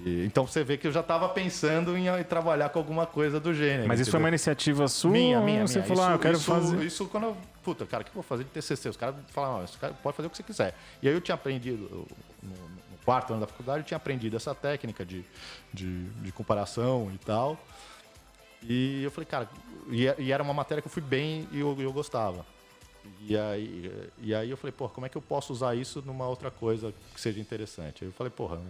E, então você vê que eu já estava pensando em, em, trabalhar com alguma coisa do gênero. Mas isso foi uma iniciativa sua? Minha, minha, Você minha. falou, isso, ah, eu quero isso, fazer. Isso quando eu. Puta, cara, o que eu vou fazer de TCC? Os caras falaram, esse cara pode fazer o que você quiser. E aí eu tinha aprendido, no, no quarto ano da faculdade, eu tinha aprendido essa técnica de, de, de comparação e tal. E eu falei, cara, e, e, era uma matéria que eu fui bem e eu, eu gostava. E aí, e aí eu falei, porra, como é que eu posso usar isso numa outra coisa que seja interessante? Aí eu falei, porra,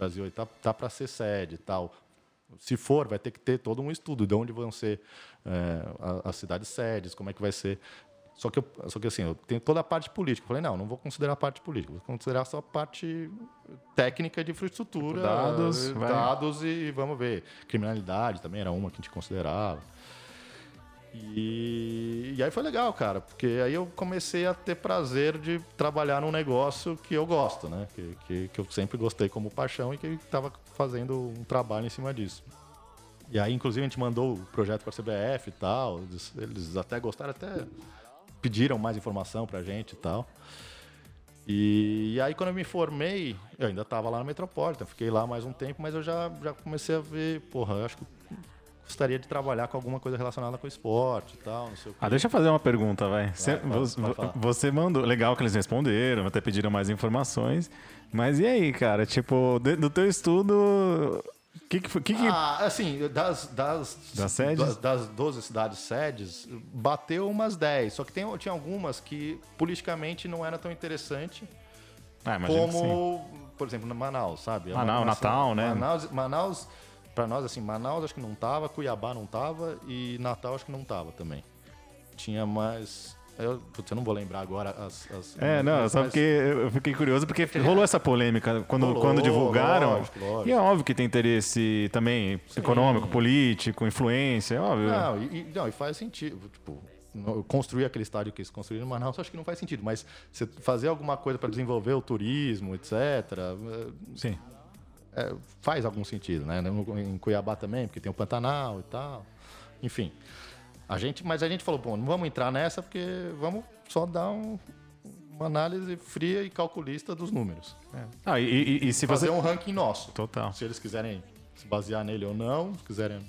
Brasil está tá para ser sede e tal. Se for, vai ter que ter todo um estudo de onde vão ser é, as cidades sedes, como é que vai ser. Só que, eu, só que assim, eu tenho toda a parte política. Eu falei, não, não vou considerar a parte política, vou considerar só a parte técnica de infraestrutura, dados, dados e vamos ver. Criminalidade também era uma que a gente considerava. E, e, aí foi legal, cara, porque aí eu comecei a ter prazer de trabalhar num negócio que eu gosto, né? Que, que, que eu sempre gostei como paixão e que estava fazendo um trabalho em cima disso. E aí, inclusive, a gente mandou o projeto para a CBF e tal. Eles, eles, até gostaram, até pediram mais informação para a gente e tal. E, e, aí, quando eu me formei, eu ainda estava lá no Metropolitan, fiquei lá mais um tempo, mas eu já, já comecei a ver, porra, eu acho que gostaria de trabalhar com alguma coisa relacionada com esporte e tal, não sei o Ah, deixa eu fazer uma pergunta, vai. Você, você, você mandou, legal que eles responderam, até pediram mais informações, mas e aí, cara, tipo, do teu estudo, que que, que, que... Ah, assim, das, das, das, sedes? das 12 cidades sedes, bateu umas 10. Só que tem, tinha algumas que politicamente não era tão interessante. Ah, como, por exemplo, Manaus, sabe? Manaus, Natal, né? Manaus, Manaus para nós, assim, Manaus acho que não tava, Cuiabá não tava e Natal acho que não tava também. Tinha mais. Eu, putz, eu não vou lembrar agora as. as é, não, só porque eu fiquei curioso, porque rolou essa polêmica quando, rolou, quando divulgaram. Lógico, lógico. E é óbvio que tem interesse também Sim. econômico, político, influência, é óbvio. Não e, não, e faz sentido. Tipo, construir aquele estádio que eles construíram em Manaus, acho que não faz sentido. Mas você fazer alguma coisa para desenvolver o turismo, etc. Sim é, faz algum sentido, né? Em Cuiabá também, porque tem o Pantanal e tal. Enfim. A gente, mas a gente falou, bom, não vamos entrar nessa porque vamos só dar um, uma análise fria e calculista dos números. É. Ah, e, e, e, se fazer você... um ranking nosso. Total. Se eles quiserem se basear nele ou não, se quiserem.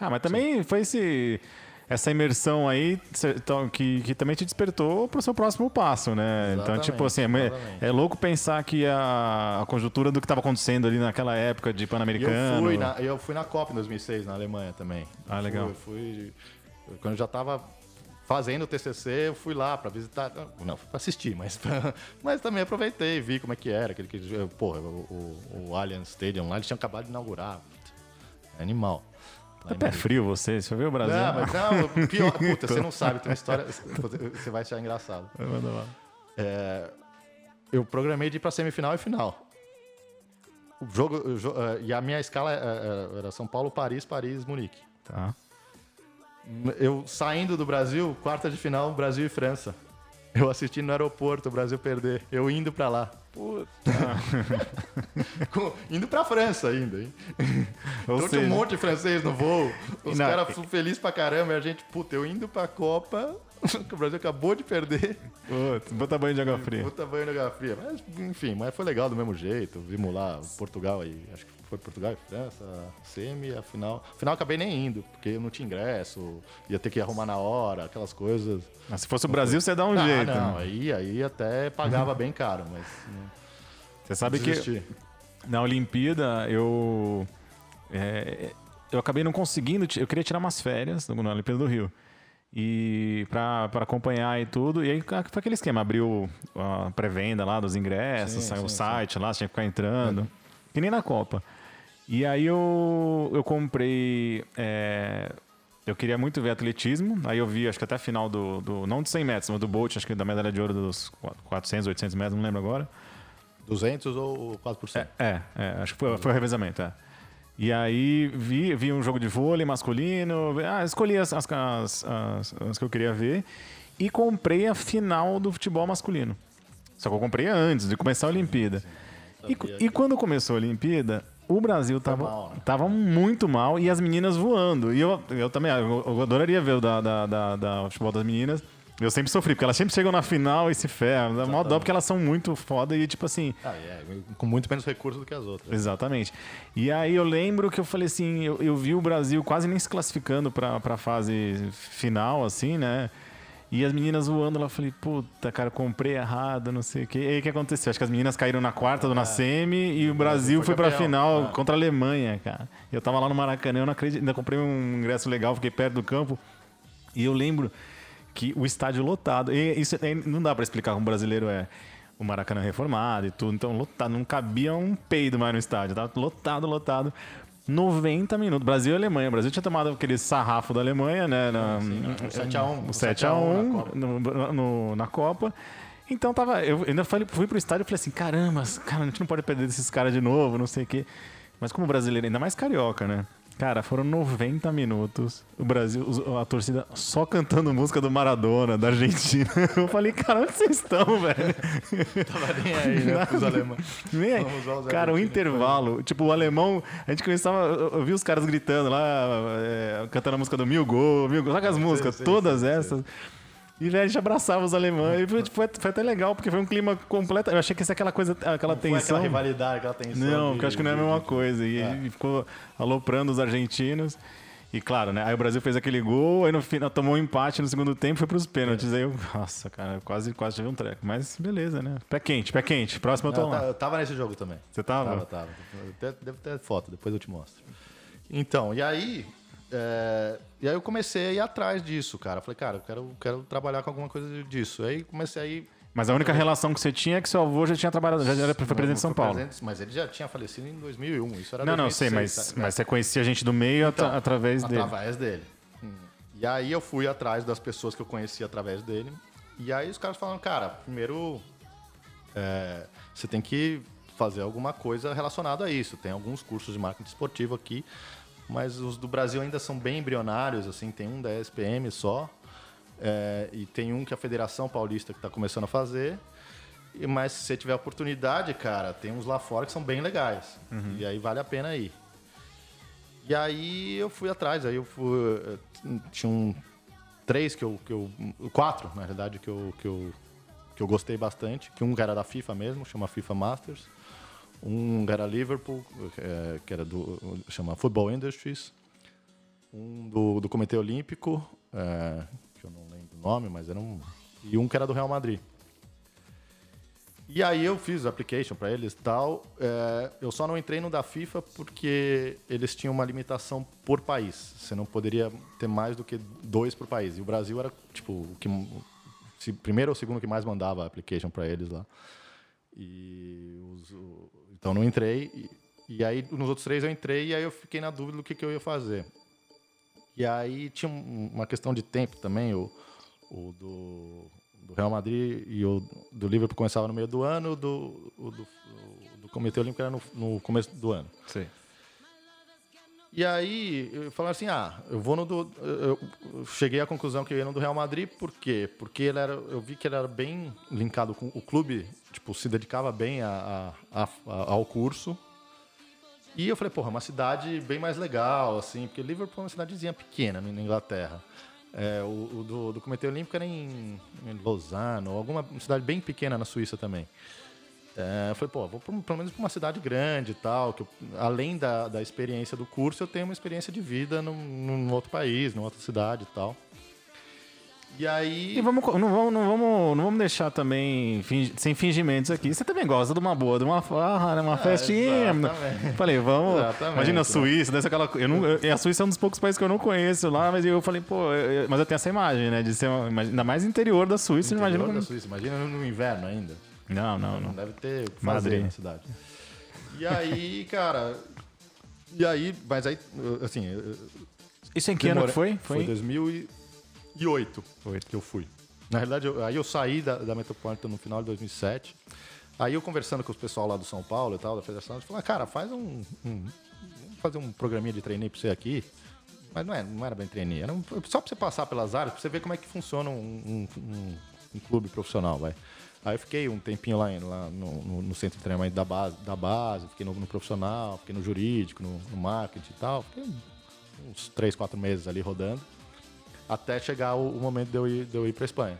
Ah, mas também Sim. foi esse essa imersão aí então, que, que também te despertou para o seu próximo passo, né? Exatamente, então, tipo assim, é, é, louco pensar que a, a conjuntura do que estava acontecendo ali naquela época de Pan-Americano. Eu, fui na, eu fui na Copa em 2006, na Alemanha também. Ah, legal. Eu fui, fui quando eu já estava fazendo o TCC, eu fui lá para visitar, não, para assistir, mas, pra, (laughs) mas também aproveitei, vi como é que era, aquele que, porra, o, o, o Allianz Stadium lá, eles tinham acabado de inaugurar, animal. Tá pé frio você, você viu o Brasil? Não, mas não, (laughs) pior, puta, você não sabe, tem uma história, (laughs) você vai achar engraçado. É, eu programei de ir pra semifinal e final. O jogo, o jogo é, e a minha escala é, é, era São Paulo, Paris, Paris, Munique. Tá. Eu saindo do Brasil, quarta de final, Brasil e França. Eu assisti no aeroporto o Brasil perder, eu indo para lá. Puta. indo pra França ainda, hein? (laughs) Ou então seja... tinha um monte de francês no voo. Os caras felizes pra caramba. E a gente, puta, eu indo pra Copa, (laughs) que o Brasil acabou de perder. Putz, bota banho de água fria. Bota banho de água fria. Mas, enfim, mas foi legal do mesmo jeito. Vimos lá Portugal aí, acho que foi Portugal e França, semi, a final. Afinal, acabei nem indo, porque eu não tinha ingresso, ia ter que arrumar na hora, aquelas coisas. Mas se fosse o Brasil, você dá um ah, jeito. Não, aí, aí até pagava bem caro, mas. Você sabe que na Olimpíada eu. É, eu acabei não conseguindo. Eu queria tirar umas férias na Olimpíada do Rio. E para acompanhar e tudo. E aí foi aquele esquema: abriu a pré-venda lá dos ingressos, sim, saiu sim, o site sim. lá, você tinha que ficar entrando. Uhum. Que nem na Copa. E aí eu, eu comprei é, eu queria muito ver atletismo. Aí eu vi, acho que até a final do, do. Não de 100 metros, mas do Bolt, acho que da medalha de ouro dos 400, 800 metros, não lembro agora. 200 ou 4%? É, é, é acho que foi, foi o revezamento, é. E aí vi, vi um jogo de vôlei masculino. Ah, escolhi as, as, as, as, as que eu queria ver. E comprei a final do futebol masculino. Só que eu comprei antes de começar a Olimpíada. E, e quando começou a Olimpíada, o Brasil tava, mal, né? tava muito mal e as meninas voando. E eu, eu também eu, eu adoraria ver o da, da, da, da futebol das meninas. Eu sempre sofri, porque elas sempre chegam na final e se ferram. Dá mó dó porque elas são muito foda e, tipo assim. Ah, é, com muito menos recursos do que as outras. Exatamente. E aí eu lembro que eu falei assim: eu, eu vi o Brasil quase nem se classificando pra, pra fase final, assim, né? E as meninas voando lá, eu falei, puta, cara, comprei errado, não sei o quê. E aí o que aconteceu? Acho que as meninas caíram na quarta do é. Nascemi e o Brasil foi, foi pra final é. contra a Alemanha, cara. Eu tava lá no Maracanã, eu não acredito, ainda comprei um ingresso legal, fiquei perto do campo. E eu lembro que o estádio lotado. E isso não dá para explicar como brasileiro é. O Maracanã reformado e tudo, então lotado, não cabia um peido mais no estádio, tava lotado, lotado. 90 minutos. Brasil e Alemanha. O Brasil tinha tomado aquele sarrafo da Alemanha, né? Na, o 7x1. O 7x1 na, no, no, na Copa. Então tava. Eu ainda fui, fui pro estádio e falei assim: caramba, cara, a gente não pode perder desses caras de novo, não sei o quê. Mas como brasileiro, ainda mais carioca, né? Cara, foram 90 minutos. O Brasil, a torcida só cantando música do Maradona, da Argentina. (laughs) Eu falei, cara, onde vocês estão, velho? (laughs) Tava nem aí, né? Os alemães. Nem aí. Cara, o intervalo. Tipo, o alemão, a gente começava. Eu vi os caras gritando lá, é, cantando a música do Mil Gol, Mil Gol. Sabe as músicas? Sei, sei, todas sei, essas. E a gente abraçava os alemães. E foi, foi, até legal, porque foi um clima completo. Eu achei que isso é aquela coisa, aquela não tensão. Foi aquela rivalidade, aquela tensão. Não, porque eu acho que não é a mesma coisa. E é. ficou aloprando os argentinos. E claro, né? Aí o Brasil fez aquele gol, aí no final tomou um empate no segundo tempo, foi pros pênaltis. É. Aí eu, nossa, cara, quase, quase tive um treco. Mas beleza, né? Pé quente, pé quente. Próximo eu tô lá. Eu tava nesse jogo também. Você tava? Tava, tava. Deve ter foto, depois eu te mostro. Então, e aí, é, e aí eu comecei a ir atrás disso, cara. Falei, cara, eu quero, quero trabalhar com alguma coisa disso. Aí comecei a ir. Mas a única relação que você tinha é que seu avô já tinha trabalhado, já era presidente de São Paulo. mas ele já tinha falecido em 2001. Isso era Não, 2006, não, sei, mas, tá, mas você conhecia a gente do meio então, at através dele. Através dele. Hum. E aí eu fui atrás das pessoas que eu conhecia através dele. E aí os caras falaram, cara, primeiro é, você tem que fazer alguma coisa relacionada a isso. Tem alguns cursos de marketing esportivo aqui mas os do Brasil ainda são bem embrionários, assim, tem um da SPM só, é, e tem um que a Federação Paulista que está começando a fazer. E, mas se você tiver oportunidade, cara, tem uns lá fora que são bem legais. Uhum. E aí vale a pena ir. E aí eu fui atrás, aí eu fui. Tinha um, três que eu, que eu. Quatro, na realidade, que eu, que eu, que eu gostei bastante. Que um era da FIFA mesmo, chama FIFA Masters. Um era Liverpool, é, que era do chama Football Industries. Um do, do Comitê Olímpico, é, que eu não lembro o nome, mas era um. E um que era do Real Madrid. E aí eu fiz application para eles tal. É, eu só não entrei no da FIFA porque eles tinham uma limitação por país. Você não poderia ter mais do que dois por país. E o Brasil era, tipo, o que, se, primeiro ou segundo que mais mandava application para eles lá. E os, o, então não entrei. E, e, aí nos outros três eu entrei e aí eu fiquei na dúvida do que, que eu ia fazer. E aí tinha uma questão de tempo também. O, o do, do Real Madrid e o do Liverpool começava no meio do ano, do, o do, o do Comitê Olímpico era no, no começo do ano. Sim. E aí, falaram assim: ah, eu vou no do. Eu cheguei à conclusão que eu ia no do Real Madrid, por quê? Porque ele era, eu vi que ele era bem linkado com o clube, tipo, se dedicava bem a, a, a, ao curso. E eu falei, porra, uma cidade bem mais legal, assim, porque Liverpool é uma cidadezinha pequena na Inglaterra. É, o, o do, do Comitê Olímpico era em, em Lausanne, alguma cidade bem pequena na Suíça também. É, eu falei, pô, vou pro, pelo menos para uma cidade grande e tal, que eu, além da, da experiência do curso, eu tenho uma experiência de vida num, num outro país, numa outra cidade e tal. E aí. E vamos, não, vamos, não, vamos, não vamos deixar também sem fingimentos aqui. Você também gosta de uma boa, de uma farra, né? uma é, festinha. Exatamente. Falei, vamos. Exatamente. Imagina a Suíça, dessa aquela. Eu não, eu, a Suíça é um dos poucos países que eu não conheço lá, mas eu falei, pô, eu, mas eu tenho essa imagem, né? De ser uma, ainda mais interior da Suíça, interior imagina. Da como... Suíça, imagina no inverno ainda. Não, não, não. Deve ter o que fazer Madrid. na cidade. E aí, cara. E aí, mas aí, assim, Isso em que ano que foi? Foi, foi 2008 foi. que eu fui. Na realidade, eu, aí eu saí da, da Metropolitan no final de 2007. Aí eu conversando com os pessoal lá do São Paulo e tal, da federação, eu falei, ah, cara, faz um, um fazer um programinha de treininho pra você aqui. Mas não, é, não era bem treininho, era um, só pra você passar pelas áreas, pra você ver como é que funciona um, um, um clube profissional, vai. Aí eu fiquei um tempinho lá, lá no, no, no, centro de treinamento da base, da base fiquei no, no profissional, fiquei no jurídico, no, no, marketing e tal. Fiquei uns três, quatro meses ali rodando, até chegar o, o momento de eu ir, de eu ir pra Espanha.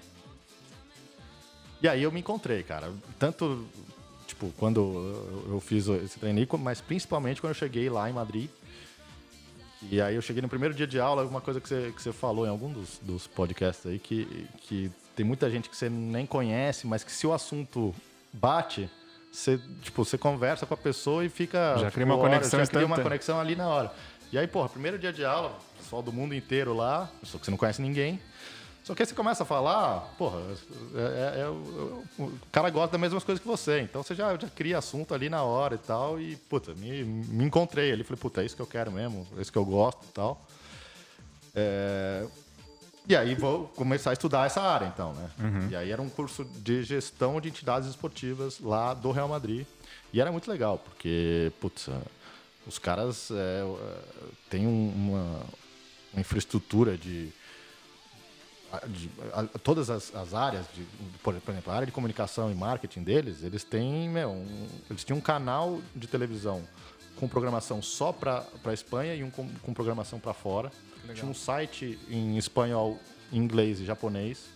E aí eu me encontrei, cara. Tanto, tipo, quando eu fiz esse treininho, mas principalmente quando eu cheguei lá em Madrid. E aí eu cheguei no primeiro dia de aula, uma coisa que você, que você falou em algum dos, dos podcasts aí, que, que tem muita gente que você nem conhece, mas que se o assunto bate, você, tipo, você conversa com a pessoa e fica. Já tipo, cria uma horas, conexão Já cria uma conexão ali na hora. E aí, porra, primeiro dia de aula, pessoal do mundo inteiro lá, só que você não conhece ninguém. Só que aí você começa a falar, porra, é, é, é, o cara gosta das mesmas coisas que você, então você já, já cria assunto ali na hora e tal, e, puta, me, me encontrei ali, falei, puta, é isso que eu quero mesmo, é isso que eu gosto e tal. É, e aí vou começar a estudar essa área, então, né? Uhum. E aí era um curso de gestão de entidades esportivas lá do Real Madrid. E era muito legal, porque, putz, os caras é, têm uma, uma infraestrutura de, de todas as, as áreas, de, por, exemplo, a área de comunicação e marketing deles, eles têm, meu, um, eles tinham um canal de televisão com programação só para a Espanha e um com, com programação para fora. Legal. Tinha um site em espanhol, inglês e japonês.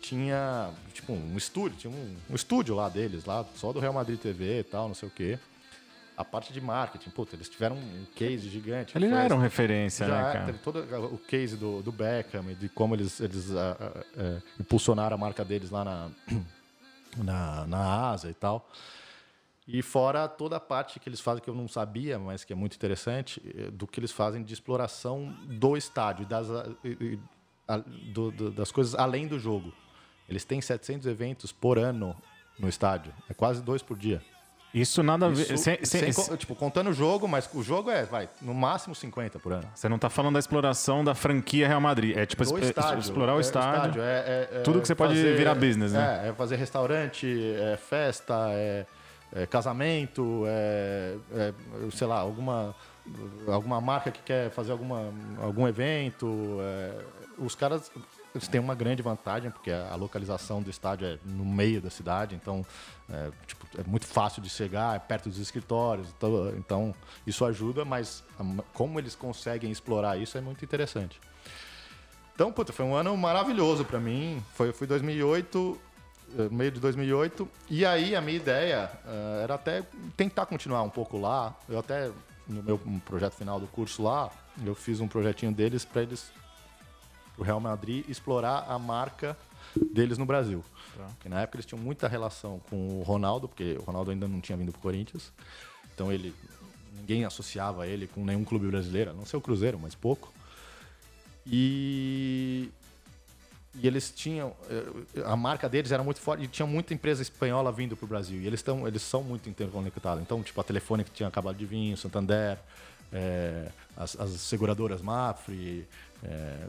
Tinha, tipo, um estúdio, tinha um, um estúdio lá deles, lá, só do Real Madrid TV e tal, não sei o quê a parte de marketing, puta, eles tiveram um case gigante. Eles já eram referência, já né, cara? Todo o case do, do Beckham, de como eles, eles uh, uh, impulsionaram a marca deles lá na, (clears throat) na, na Ásia e tal. E fora toda a parte que eles fazem que eu não sabia, mas que é muito interessante, eh, do que eles fazem de exploração do estádio, das, das coisas além do jogo. Eles têm 700 eventos por ano no estádio, é quase dois por dia. Isso nada a ver. Sem, sem, sem, tipo, contando o jogo, mas o jogo é, vai, no máximo 50 por ano. Você não está falando da exploração da franquia Real Madrid. É tipo estádio, explorar o é, estádio. estádio é, é, tudo que você fazer, pode virar business, né? É, é fazer restaurante, é festa, é, é casamento, é, é, sei lá, alguma, alguma marca que quer fazer alguma, algum evento. É, os caras eles têm uma grande vantagem, porque a localização do estádio é no meio da cidade, então é, tipo, é muito fácil de chegar, é perto dos escritórios, então, então isso ajuda, mas como eles conseguem explorar isso é muito interessante. Então, puta, foi um ano maravilhoso para mim. Foi, foi 2008, eh, meio de 2008, e aí a minha ideia uh, era até tentar continuar um pouco lá. Eu até no meu projeto final do curso lá, eu fiz um projetinho deles para eles o Real Madrid explorar a marca deles no Brasil. Tá. Porque na época eles tinham muita relação com o Ronaldo, porque o Ronaldo ainda não tinha vindo para o Corinthians. Então ele ninguém associava ele com nenhum clube brasileiro, não ser o Cruzeiro, mas pouco. E e eles tinham eh, a marca deles era muito forte e tinha muita empresa espanhola vindo para o Brasil e eles estão eles são muito interconectados então tipo a Telefônica que tinha acabado de vir Santander é, as, as, seguradoras Mafre é,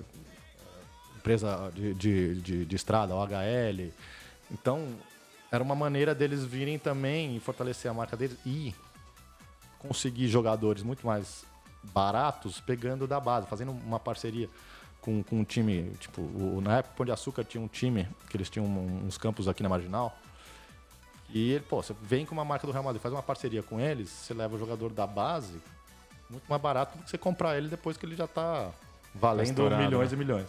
empresa de, de, de, de estrada, OHL. Então, era uma maneira deles virem também e fortalecer a marca deles e conseguir jogadores muito mais baratos pegando da base, fazendo uma parceria com, com um time, tipo, o, na época Pão de Açúcar tinha um time, que eles tinham uns campos aqui na Marginal, e ele, pô, você vem com uma marca do Real Madrid, faz uma parceria com eles, você leva o jogador da base muito mais barato do que você comprar ele depois que ele já está valendo tá milhões né? e milhões.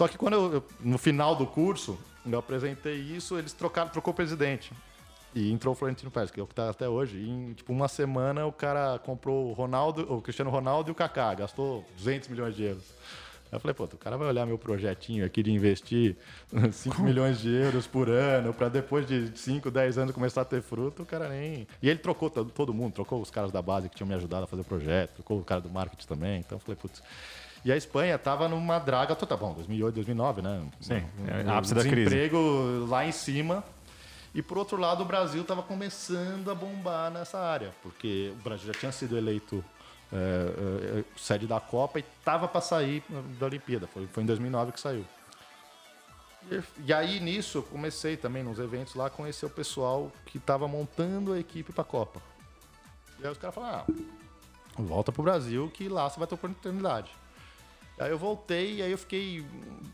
Só que quando eu, no final do curso, eu apresentei isso, eles trocaram, trocou o presidente. E entrou o Florentino Pérez, que é o que está até hoje. E em tipo, uma semana o cara comprou o Ronaldo, o Cristiano Ronaldo e o Kaká, gastou 200 milhões de euros. Aí eu falei, pô, o cara vai olhar meu projetinho aqui de investir (laughs) 5 milhões de euros por ano para depois de 5, 10 anos começar a ter fruto, o cara nem. E ele trocou todo mundo, trocou os caras da base que tinham me ajudado a fazer o projeto, trocou o cara do marketing também. Então eu falei, putz. E a Espanha estava numa draga, tá bom, 2008, 2009, né? Sim, é ápice da crise. Desemprego lá em cima. E por outro lado, o Brasil estava começando a bombar nessa área, porque o Brasil já tinha sido eleito é, é, sede da Copa e tava para sair da Olimpíada. Foi, foi em 2009 que saiu. E, e, aí nisso eu comecei também nos eventos lá a conhecer o pessoal que estava montando a equipe para a Copa. E aí os caras falaram: ah, volta pro Brasil que lá você vai ter oportunidade. Aí eu voltei aí eu fiquei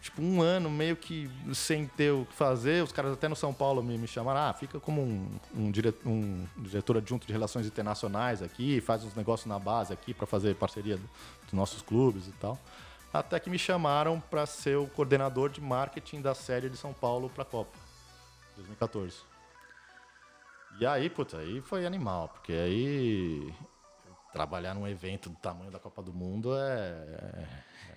tipo um ano meio que sem ter o que fazer. Os caras até no São Paulo me, me chamaram, ah, fica como um, um, dire, um diretor adjunto de relações internacionais aqui, faz uns negócios na base aqui para fazer parceria do, dos nossos clubes e tal. Até que me chamaram para ser o coordenador de marketing da série de São Paulo para a Copa 2014. E aí, puta, aí foi animal, porque aí trabalhar num evento do tamanho da Copa do Mundo é,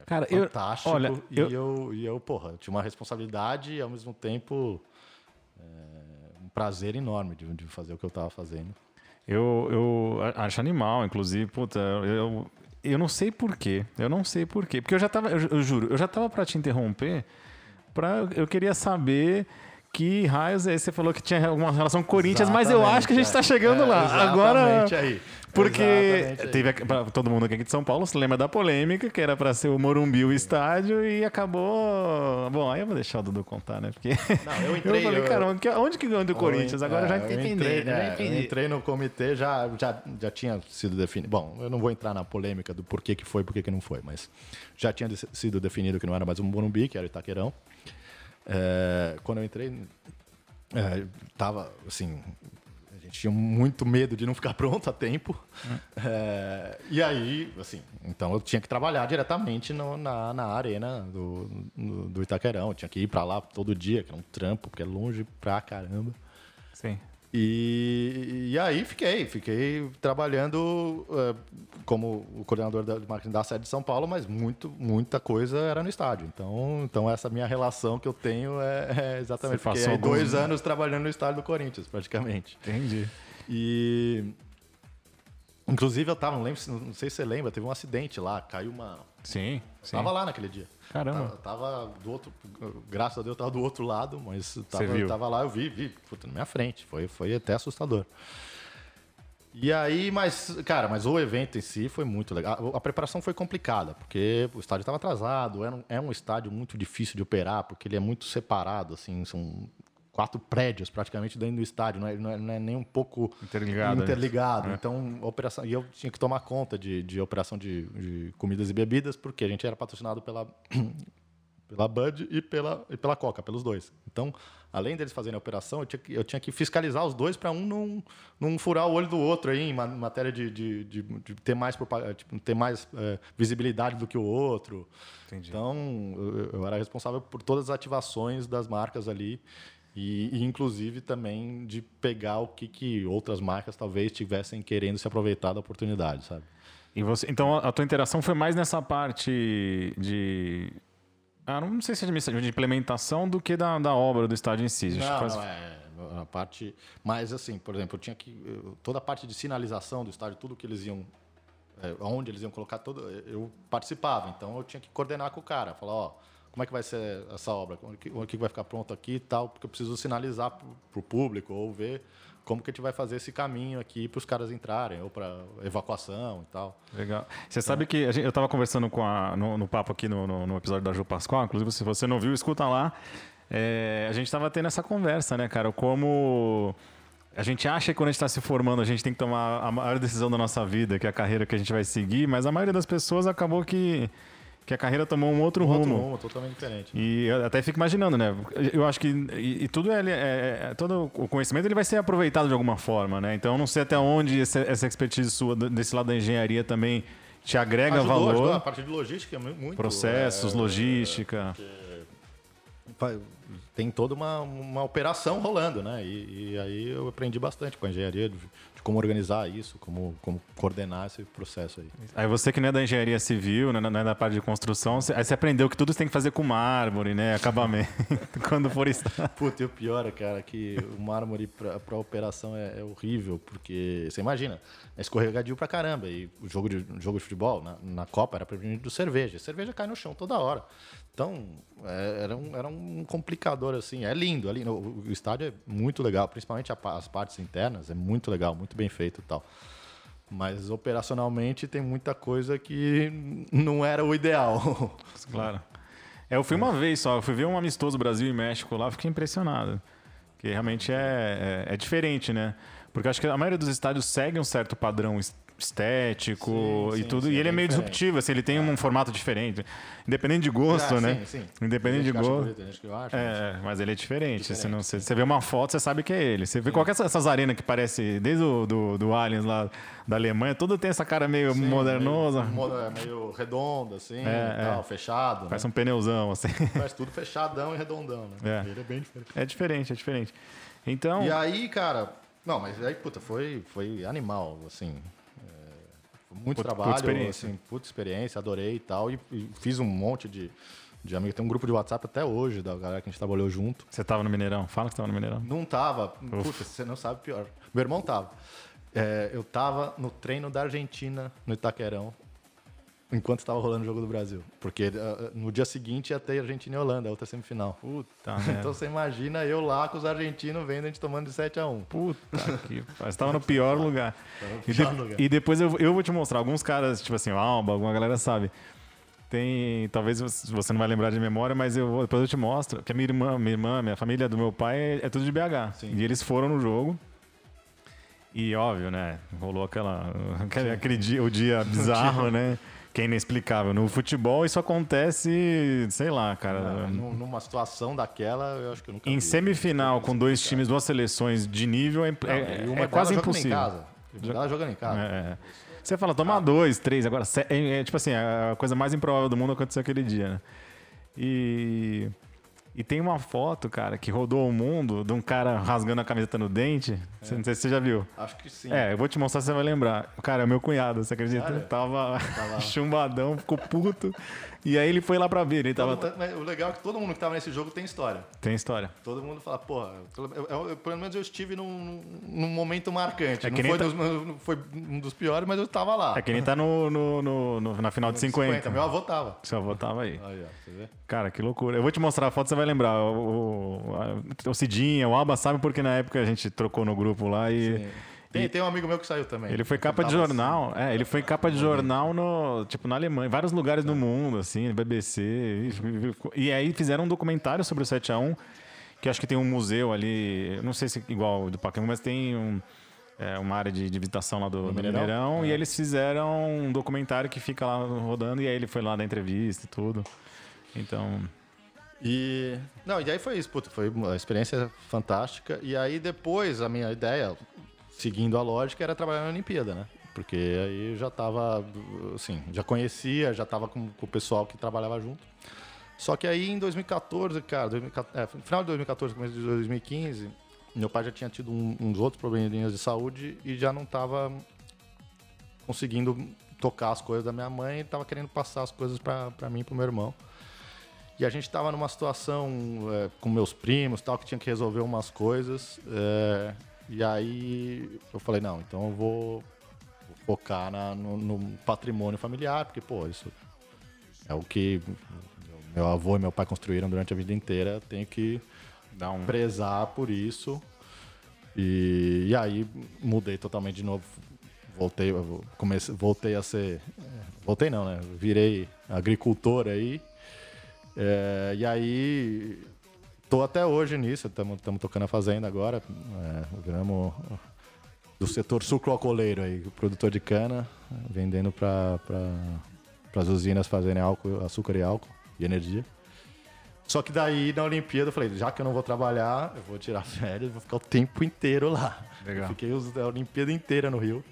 Cara, fantástico. Eu, olha, e eu... eu, e eu, porra, tinha uma responsabilidade e ao mesmo tempo é, um prazer enorme de, de fazer o que eu estava fazendo. Eu, eu acho animal, inclusive, puta, eu, eu não sei porquê. Eu não sei porquê. Porque eu já tava, eu, eu juro, eu já tava para te interromper, pra, eu queria saber que raios é esse? Você falou que tinha alguma relação com Corinthians, exatamente, mas eu acho que a gente está chegando é, lá. Agora. Aí. (laughs) Porque teve aí. todo mundo aqui de São Paulo se lembra da polêmica, que era para ser o Morumbi o estádio e acabou. Bom, aí eu vou deixar o Dudu contar, né? Porque Não, eu (laughs) entrei. eu falei, cara, onde que ganhou do Corinthians? Agora é, já entendi. Entrei, né? eu entrei no comitê, já, já, já tinha sido definido. Bom, eu não vou entrar na polêmica do porquê que foi e porquê que não foi, mas já tinha sido definido que não era mais um Morumbi, que era o Itaquerão. É, quando eu entrei, é, tava assim, a gente tinha muito medo de não ficar (laughs) pronto a tempo. É, e aí, assim, então eu tinha que trabalhar diretamente no, na, na arena do, do, do Itaquerão. Eu tinha que ir para lá todo dia, que era um trampo, porque é longe pra caramba. Sim. E, e aí fiquei, fiquei trabalhando uh, como o coordenador de marketing da sede de São Paulo, mas muito, muita coisa era no estádio. Então, então essa minha relação que eu tenho é, é exatamente Você fiquei dois anos trabalhando no estádio do Corinthians, praticamente. Entendi. E inclusive eu tava, não lembro, não sei se você lembra, teve um acidente lá, caiu uma. Sim. Sim. Tava lá naquele dia. Caramba. Tava, tava, do outro, graças a Deus, tava do outro lado, mas tava, tava lá, eu vi, vi, puta, na minha frente. Foi, foi até assustador. E aí, mas, cara, mas o evento em si foi muito legal. A, preparação foi complicada, porque o estádio estava atrasado, era um, é um estádio muito difícil de operar, porque ele é muito separado, assim, são quatro prédios praticamente dentro do estádio, não é, não é, não é nem um pouco interligado. interligado. É. Então, operação. E eu tinha que tomar conta de, de operação de, de, comidas e bebidas, porque a gente era patrocinado pela, (clears throat) pela Bud e pela, e pela Coca, pelos dois. Então, além deles fazerem a operação, eu tinha que, eu tinha que fiscalizar os dois para um não, não furar o olho do outro aí, em matéria de, de, de, de ter mais, tipo, ter mais é, visibilidade do que o outro. Entendi. Então, eu, eu era responsável por todas as ativações das marcas ali. E, e, inclusive também de pegar o que, que outras marcas talvez estivessem querendo se aproveitar da oportunidade, sabe? E você, então a tua interação foi mais nessa parte de ah, não sei se é de implementação do que da, da obra do estádio em si. Não, faz... não, é a parte. Mas assim, por exemplo, eu tinha que toda a parte de sinalização do estádio, tudo que eles iam, é, onde eles iam colocar, todo, eu participava. Então eu tinha que coordenar com o cara, falar, ó como é que vai ser essa obra, o que, o que vai ficar pronto aqui e tal, porque eu preciso sinalizar para o público ou ver como que a gente vai fazer esse caminho aqui para os caras entrarem, ou para evacuação e tal. Legal. Você sabe que gente, eu estava conversando com a, no, no papo aqui no, no, no, episódio da Ju Pascoal, inclusive se você não viu, escuta lá. É, a gente estava tendo essa conversa, né, cara? Como a gente acha que quando a gente está se formando, a gente tem que tomar a maior decisão da nossa vida, que é a carreira que a gente vai seguir, mas a maioria das pessoas acabou que que a carreira tomou um outro um rumo. Outro rumo, totalmente diferente. E até fico imaginando, né? Eu acho que e, e tudo é, é, é, todo o conhecimento ele vai ser aproveitado de alguma forma, né? Então eu não sei até onde essa, essa expertise sua desse lado da engenharia também te agrega ajudou, valor. Ajudou. A parte de logística é muito. Processos, é, logística. tem toda uma, uma operação rolando, né? E, e, aí eu aprendi bastante com a engenharia, de como organizar isso, como, como coordenar esse processo aí. Aí você que não é da engenharia civil, né, não é da parte de construção, você, aí você aprendeu que tudo você tem que fazer com mármore, né? Acabamento, (laughs) quando for estar. Puta, e o pior, é, cara, que o mármore para operação é, é, horrível, porque você imagina, é escorregadio pra caramba. E o jogo de, jogo de futebol, na, na Copa, era prevenido cerveja. A cerveja cai no chão toda hora. Então, é, era, um, era um complicador, assim. É lindo, é lindo. O, estádio é muito legal, principalmente as partes internas, é muito legal, muito bem feito e tal. Mas operacionalmente tem muita coisa que não era o ideal. (laughs) Claro. É, eu fui uma vez só, eu fui ver um amistoso Brasil e México lá, fiquei impressionado. Que realmente é, é, é diferente, né? Porque acho que a maioria dos estádios segue um certo padrão estético sim, e sim, tudo. Sim, e ele é, é meio diferente. disruptivo, assim, ele tem é. um formato diferente. Independente de gosto, ah, né? Sim, sim. Independente de gosto. é, mas... mas ele é diferente. diferente. Você, não, você, você, vê uma foto, você sabe que é ele. Você vê qualquer dessas arenas que parece, desde o do, do Aliens lá da Alemanha, tudo tem essa cara meio modernosa. Meio, é, meio redondo, assim, é, tal, fechado. Parece né? um pneuzão, assim. Faz tudo fechadão e redondão, né? É. Ele é bem diferente. É diferente, é diferente. Então... E aí, cara... Não, mas aí, puta, foi, foi animal, assim muito puta, trabalho, puta experiência. assim, puta experiência, adorei e tal. E, e fiz um monte de, de amigos. Tem um grupo de WhatsApp até hoje da galera que a gente trabalhou junto. Você tava no Mineirão? Fala que tava no Mineirão. Não tava. Puta, você não sabe pior. Meu irmão tava. É, eu tava no treino da Argentina, no Itaquerão, enquanto estava rolando o jogo do Brasil. Porque uh, no dia seguinte ia ter Argentina e Holanda, outra semifinal. Puta, (laughs) Então você imagina eu lá com os argentinos vendo a gente tomando de 7 a 1 Puta (laughs) que. Você estava no pior lugar. E, de, lugar. e depois eu, eu vou te mostrar. Alguns caras, tipo assim, Alba, alguma galera sabe. Tem. Talvez você não vai lembrar de memória, mas eu depois eu te mostro. Porque a minha irmã, minha irmã, minha família do meu pai é, é tudo de BH. Sim. E eles foram no jogo. E óbvio, né? Rolou aquela, (laughs) aquele, aquele dia, o dia bizarro, né? Que é inexplicável. No futebol isso acontece, sei lá, cara. Numa situação daquela, eu acho que eu nunca Em vi. semifinal, com dois times, duas seleções de nível, é, não, é, é quase impossível. Em casa. Ela jogando em casa. É. Você fala, toma ah. dois, três, agora. É, é, tipo assim, a coisa mais improvável do mundo aconteceu aquele dia, né? E. E tem uma foto, cara, que rodou o mundo de um cara rasgando a camiseta no dente. É. Não sei se você já viu. Acho que sim. É, eu vou te mostrar, você vai lembrar. Cara, é meu cunhado, você acredita? Cara, Tava, tava (laughs) chumbadão, ficou puto. E aí ele foi lá pra ver. Ele tava... o legal é que todo mundo que tava nesse jogo tem história. Tem história. Todo mundo fala, porra, eu, eu, pelo menos eu estive num, num momento marcante. É não foi, tá... dos, foi, um dos piores, mas eu tava lá. É que nem tá no, no, no, no na final de 50. 50. Meu avô tava. Seu avô tava aí. aí ó, você vê? Cara, que loucura. Eu vou te mostrar a foto, você vai lembrar. O, o, o Cidinha, o Alba sabe porque na época a gente trocou no grupo lá e. Sim. Tem, tem um amigo meu que saiu também. Ele foi capa de jornal. Assim. É, ele foi capa de jornal no, tipo, na Alemanha, em vários lugares do mundo, assim, BBC. E, e aí fizeram um documentário sobre o 7 a 1 que acho que tem um museu ali, não sei se igual do Pacaembu, mas tem um, é, uma área de, de visitação lá do, do Mineirão, Mineirão é. e eles fizeram um documentário que fica lá rodando e aí ele foi lá dar entrevista e tudo. Então, e. Não, e aí foi isso, puta, foi uma experiência fantástica. E aí depois a minha ideia, seguindo a lógica, era trabalhar na Olimpíada, né? Porque aí já estava, assim, já conhecia, já estava com, com, o pessoal que trabalhava junto. Só que aí em 2014, cara, 2014, é, final de 2014, começo de 2015, meu pai já tinha tido um, uns outros probleminhas de saúde e já não estava conseguindo tocar as coisas da minha mãe estava querendo passar as coisas para mim e para meu irmão. E a gente estava numa situação é, com meus primos, tal, que tinha que resolver umas coisas. É, e aí eu falei, não, então eu vou, focar na, no, no, patrimônio familiar, porque, pô, isso é o que meu avô e meu pai construíram durante a vida inteira, tenho que Dar um... prezar por isso. E, e aí mudei totalmente de novo. Voltei, comecei, voltei a ser. Voltei não, né? Virei agricultor aí. É, e aí Tô até hoje nisso, estamos tocando a fazenda agora. É, viramos do setor sucroalcooleiro aí, produtor de cana, vendendo para pra, as usinas fazerem álcool, açúcar e álcool e energia. Só que daí na Olimpíada eu falei, já que eu não vou trabalhar, eu vou tirar férias, vou ficar o tempo inteiro lá. Legal. fiquei a Olimpíada inteira no Rio.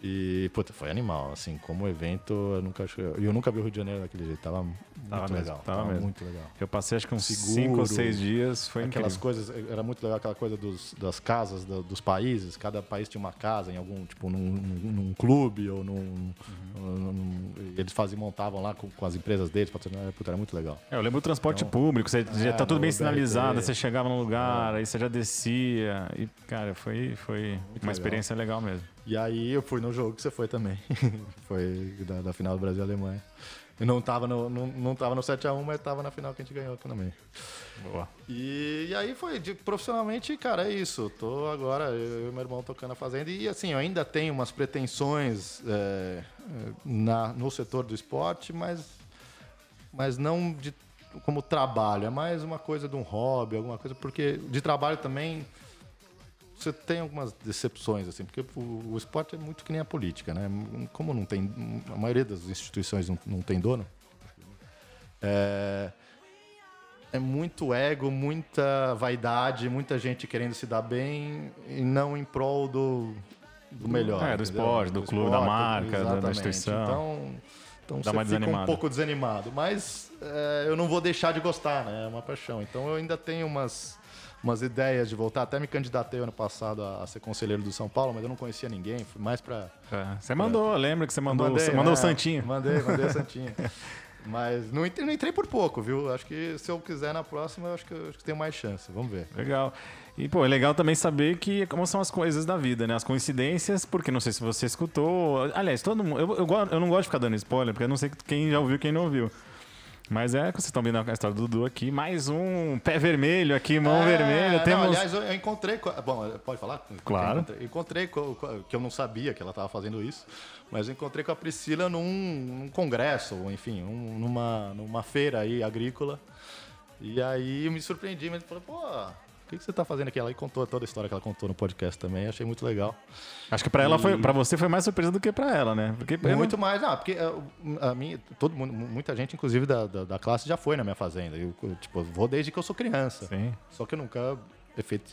E, puta, foi animal, assim, como evento, eu nunca eu nunca vi o Rio de Janeiro daquele jeito, tava, tava muito mesmo, legal, tava, tava muito legal. Eu passei acho que uns 5 ou 6 dias, foi Aquelas incrível. coisas, era muito legal aquela coisa dos, das casas do, dos países, cada país tinha uma casa em algum, tipo, num, num, num clube ou num, uhum. num, Eles faziam, montavam lá com, com as empresas deles, puta, era muito legal. É, eu lembro do transporte então, público, você é, já tá tudo bem sinalizado, você chegava no lugar, é. aí você já descia, e, cara, foi, foi uma legal. experiência legal mesmo. E aí eu fui no jogo que você foi também. (laughs) foi da, da final do Brasil e Alemanha. não estava no, não, não tava no 7x1, mas estava na final que a gente ganhou também. Boa. E, e aí foi, de, profissionalmente, cara, é isso. Tô agora, eu e meu irmão tocando a fazenda. E assim, eu ainda tenho umas pretensões é, na, no setor do esporte, mas, mas não de, como trabalho. É mais uma coisa de um hobby, alguma coisa, porque de trabalho também você tem algumas decepções, assim, porque o, o, esporte é muito que nem a política, né? Como não tem. A maioria das instituições não, não tem dono. É, é muito ego, muita vaidade, muita gente querendo se dar bem e não em prol do, do melhor. É, do esporte, do, do clube, esporte, da marca, da, da instituição. Então, então Dá você fica um pouco desanimado. Mas é, eu não vou deixar de gostar, né? É uma paixão. Então eu ainda tenho umas umas ideias de voltar. Até me candidatei ano passado a, a, ser conselheiro do São Paulo, mas eu não conhecia ninguém. Fui mais para. É, você mandou, pra... lembra que você mandou, mandei, você mandou né? o Santinho. Mandei, mandei o (laughs) Santinho. Mas não entrei, não entrei, por pouco, viu? Acho que se eu quiser na próxima, acho que, acho que tenho mais chance. Vamos ver. Legal. E, pô, é legal também saber que como são as coisas da vida, né? As coincidências, porque não sei se você escutou. Aliás, todo mundo. Eu, eu, eu não gosto de ficar dando spoiler, porque eu não sei quem já ouviu e quem não ouviu. Mas é vocês estão vendo a história do Dudu aqui. Mais um pé vermelho aqui, mão é, vermelha. Temos... Não, aliás, eu encontrei. Bom, pode falar? Claro. Eu encontrei, com, que eu não sabia que ela estava fazendo isso, mas eu encontrei com a Priscila num, num congresso, enfim, um, numa, numa feira aí agrícola. E aí eu me surpreendi, mas falei, pô, o que, que você está fazendo aqui? Ela contou toda a história que ela contou no podcast também, achei muito legal. Acho que para ela foi, para você foi mais surpresa do que para ela, né? Porque muito não... mais, ah, porque a, eh, a mim, todo mundo, muita gente, inclusive da, da, da, classe, já foi na minha fazenda. Eu, tipo, vou desde que eu sou criança. Sim. Só que eu nunca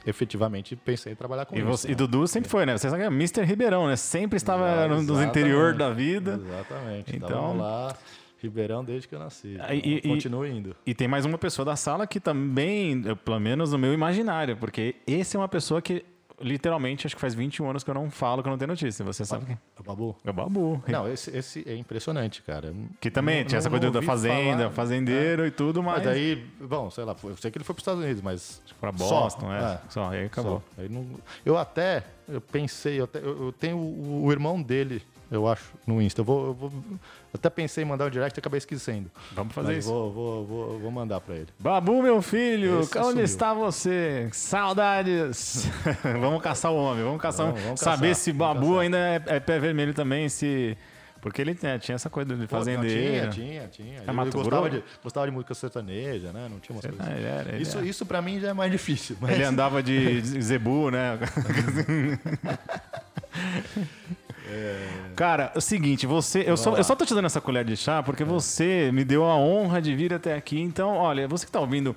efetivamente pensei em trabalhar com e isso. Você, né? E Dudu sempre foi, né? Você sabe que é Mr. Ribeirão, né? Sempre estava no, nos interior da vida. Exatamente. Então lá. Ribeirão desde que eu nasci. E, então, continuo indo. E tem mais uma pessoa da sala que também, pelo menos no meu imaginário, porque esse é uma pessoa que literalmente, acho que faz 21 anos que eu não falo, que eu não tenho notícia. Você sabe quem? É o Babu. É o Babu. Não, esse, esse é impressionante, cara. Que também não, tinha essa coisa da fazenda, falar, fazendeiro é. e tudo, mas... Mas daí, bom, sei lá, eu sei que ele foi para os Estados Unidos, mas... Para Boston, só, é. é. Só, aí acabou. Só. Aí não... Eu até, eu pensei, eu, até, eu tenho o, o irmão dele eu acho, no Insta. Eu vou, eu vou até pensei em mandar um direct e acabei esquecendo. Vamos fazer Mas isso. Vou, vou, vou, vou mandar para ele. Babu, meu filho, Esse onde sumiu. está você? Saudades! (laughs) vamos caçar o homem, vamos caçar. Vamos, vamos saber caçar, se Babu ainda é, é, pé vermelho também, se. Porque ele tinha, tinha essa coisa de fazendeiro. Tinha, tinha, tinha. É ele gostava de, gostava de música sertaneja, né? Não tinha umas coisas. Ele era, ele isso, era. isso para mim já é mais difícil. Mas... Ele andava de (laughs) zebu, né? (laughs) É... Cara, é o seguinte, você. Eu só, eu só tô te dando essa colher de chá porque é. você me deu a honra de vir até aqui. Então, olha, você que tá ouvindo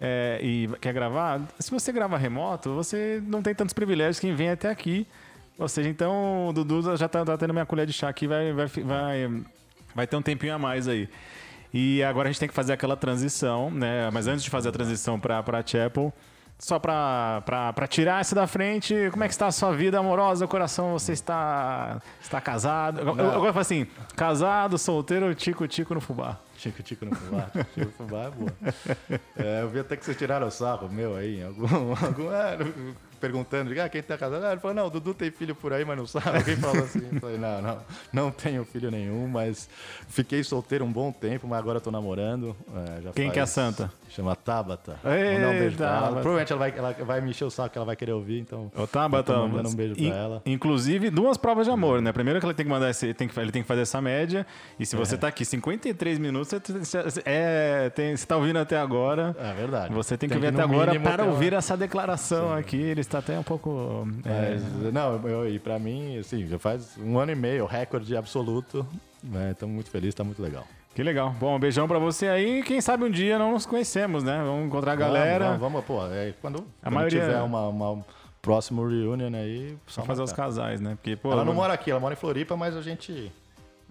é, e quer gravar, se você grava remoto, você não tem tantos privilégios quem vem até aqui. Ou seja, então o Dudu já tá, tá tendo minha colher de chá aqui, vai, vai, vai, vai ter um tempinho a mais aí. E agora a gente tem que fazer aquela transição, né? Mas antes de fazer a transição para a Chapel, só para tirar essa da frente, como é que está a sua vida amorosa, o coração, você está, está casado? Eu, eu, eu falo assim, casado, solteiro, tico-tico no fubá. Tico-tico no fubá, tico no fubá é boa. É, eu vi até que vocês tiraram o saco meu aí, algum, (laughs) algum é, perguntando, ah, quem tá casado? Ah, ele falou, não, o Dudu tem filho por aí, mas não sabe. Alguém falou assim. Eu falei, não, não, não tenho filho nenhum, mas fiquei solteiro um bom tempo, mas agora tô namorando. É, quem faz, que é a santa? Chama Tabata. Ei, um beijo pra ela. Provavelmente ela vai, ela vai me encher o saco que ela vai querer ouvir, então. Ô, Tabata, mandando um beijo pra ela. Inclusive, duas provas de amor, né? Primeiro que ele tem que mandar esse, tem que, ele tem que fazer essa média. E se você é. tá aqui 53 minutos, você, é, tem, você tá ouvindo até agora. É verdade. Você tem que tem vir até agora para ouvir essa declaração Sim. aqui. Ele está até um pouco. É... Mas, não, eu, e para mim, assim, já faz um ano e meio, recorde absoluto. Estamos né? muito felizes, está muito legal. Que legal. Bom, um beijão pra você aí. Quem sabe um dia não nos conhecemos, né? Vamos encontrar a galera. Vamos, vamos, vamos pô. É, quando, a quando maioria... tiver uma, uma próximo reunion aí. Só fazer os casais, né? Porque, pô, ela não mora aqui, ela mora em Floripa, mas a gente.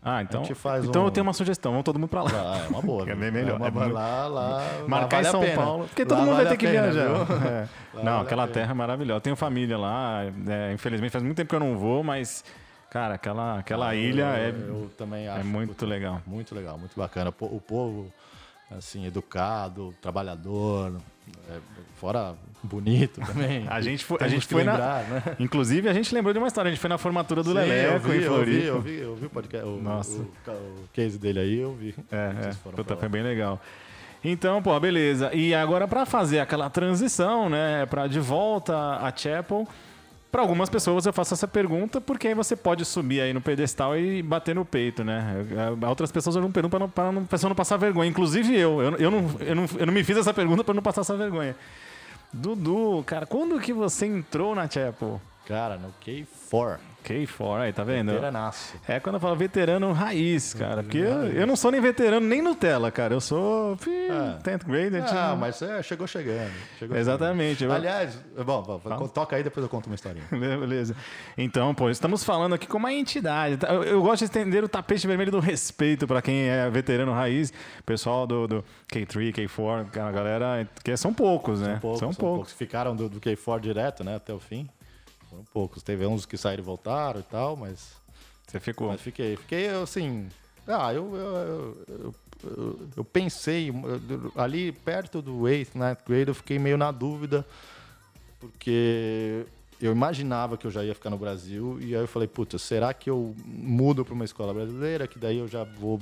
Ah, então. então um... eu tenho uma sugestão, vamos todo mundo pra lá. Ah, é uma boa. (laughs) é bem melhor. É uma, é lá, lá. Marcar lá vale em São Paulo. Porque todo lá mundo vale vai ter que pena, viajar. (laughs) É. Não, vale aquela terra é maravilhosa. Eu tenho família lá. É, infelizmente faz muito tempo que eu não vou, mas Cara, aquela, aquela ah, ilha eu, é, eu também é acho é muito, legal. Muito legal, muito bacana. O povo, assim, educado, trabalhador, É, fora bonito também. a gente foi, a gente foi lembrar, na... né? Inclusive, a gente lembrou de uma história. A gente foi na formatura do Sim, Leleco em Floripa. Eu vi, eu vi, eu vi o podcast, o, Nossa. O, o, case dele aí, eu vi. É, é. Puta, foi bem legal. Então, pô, beleza. E agora para fazer aquela transição, né, para de volta a Chapel, para algumas pessoas eu faço essa pergunta porque aí você pode subir aí no pedestal e bater no peito, né? Outras pessoas eu não pergunto para a pessoa não passar vergonha. Inclusive eu. Eu, eu, não, eu, não, eu não me fiz essa pergunta para não passar essa vergonha. Dudu, cara, quando que você entrou na Chapel? Cara, no K4. K4, aí, tá vendo? Veteranaço. É quando eu falo veterano raiz, cara. Porque eu, eu, não sou nem veterano nem Nutella, cara. Eu sou ah. 10th grade. Ah, mas é, chegou chegando. Chegou Exatamente. Chegando. Aliás, bom, bom toca aí, depois eu conto uma historinha. (laughs) Beleza. Então, pô, estamos falando aqui com uma entidade. Tá? Eu, eu gosto de estender o tapete vermelho do respeito para quem é veterano raiz. Pessoal do, do K3, K4, a galera, que são poucos, né? São poucos. São, são poucos. poucos. Ficaram do, do K4 direto, né, até o fim. Foram poucos. Teve uns que saíram e voltaram e tal, mas. Você ficou? Mas fiquei. Fiquei assim. Ah, eu, eu, eu, eu, eu pensei, ali perto do 8th, 9th grade, eu fiquei meio na dúvida, porque eu imaginava que eu já ia ficar no Brasil, e aí eu falei, puta, será que eu mudo para uma escola brasileira, que daí eu já vou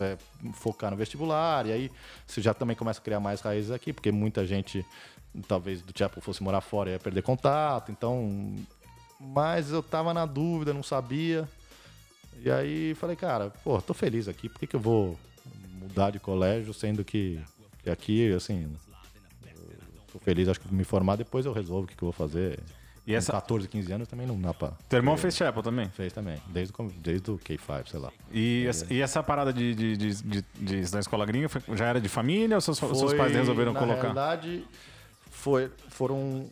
é, focar no vestibular, e aí você já também começa a criar mais raízes aqui, porque muita gente talvez do Chapel fosse morar fora e ia perder contato, então. Mas eu tava na dúvida, não sabia. E aí falei, cara, pô, tô feliz aqui, por que, que eu vou mudar de colégio, sendo que, que aqui, assim, tô feliz, acho que me formar depois eu resolvo o que, que eu vou fazer. E essa... Com 14, 15 anos também não dá pra. Teu irmão fez Chapel também? Fez também, desde, o, desde o K5, sei lá. E, essa, e essa parada de, de, de, de, de da escola gringa foi, já era de família ou seus, Foi, seus pais resolveram na colocar? Na verdade, foi, foram.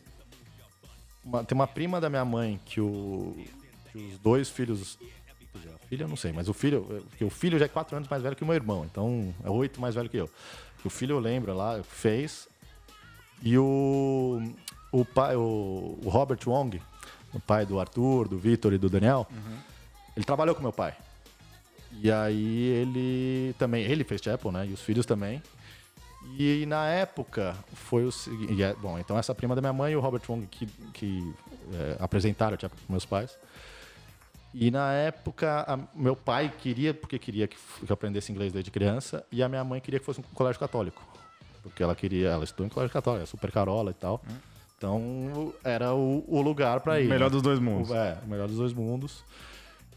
Uma, tem uma prima da minha mãe que, o, que os dois filhos. A filha eu não sei, mas o filho. Que o filho já é quatro anos mais velho que o meu irmão, então é oito mais velho que eu. O filho eu lembro lá, fez. E o. O pai, o, o Robert Wong, o pai do Arthur, do Vitor e do Daniel, uhum. ele trabalhou com meu pai. E aí ele também, ele fez Chapel, né? E os filhos também. E na época foi o seguinte. É, bom, então essa prima da minha mãe e o Robert Wong que, que é, apresentaram para meus pais. E na época, a, meu pai queria, porque queria que, que eu aprendesse inglês desde criança, e a minha mãe queria que fosse um colégio católico. Porque ela queria, ela estudou em colégio católico, é super carola e tal. Hum. Então era o, o lugar para ir. Melhor né? dos dois mundos. É, o melhor dos dois mundos.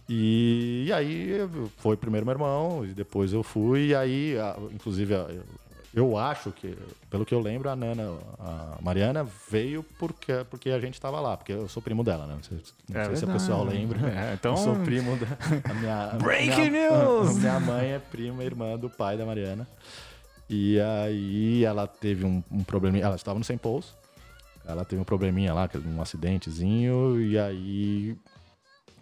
E, e, aí foi primeiro meu irmão, e depois eu fui, e aí, a, inclusive, a, eu acho que, pelo que eu lembro, a Nana, a Mariana veio porque, porque a gente estava lá, porque eu sou primo dela, né? Não sei, não é sei se o pessoal lembra. É, então... Eu sou primo da. minha, Breaking minha, news! Minha mãe é prima, irmã do pai da Mariana. E aí ela teve um, um probleminha. Ela estava no St. Paul's. Ela teve um probleminha lá, um acidentezinho, e aí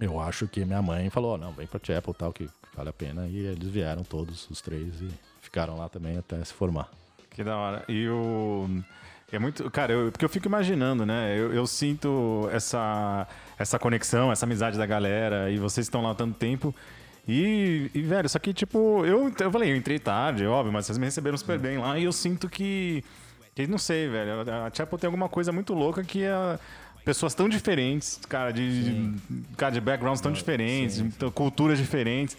eu acho que minha mãe falou: não, vem pra Chapel tal, que vale a pena. E eles vieram todos, os três, e ficaram lá também até se formar. Que da hora. E o. É muito. Cara, eu, porque eu fico imaginando, né? Eu, eu, sinto essa, essa conexão, essa amizade da galera, e vocês estão lá há tanto tempo. E, e velho, só que, tipo, eu, eu falei, eu entrei tarde, óbvio, mas vocês me receberam super bem lá, e eu sinto que. que não sei, velho. A Chapel tem alguma coisa muito louca que é pessoas tão diferentes, cara, de, de, cara, de backgrounds tão diferentes, sim, sim. culturas diferentes.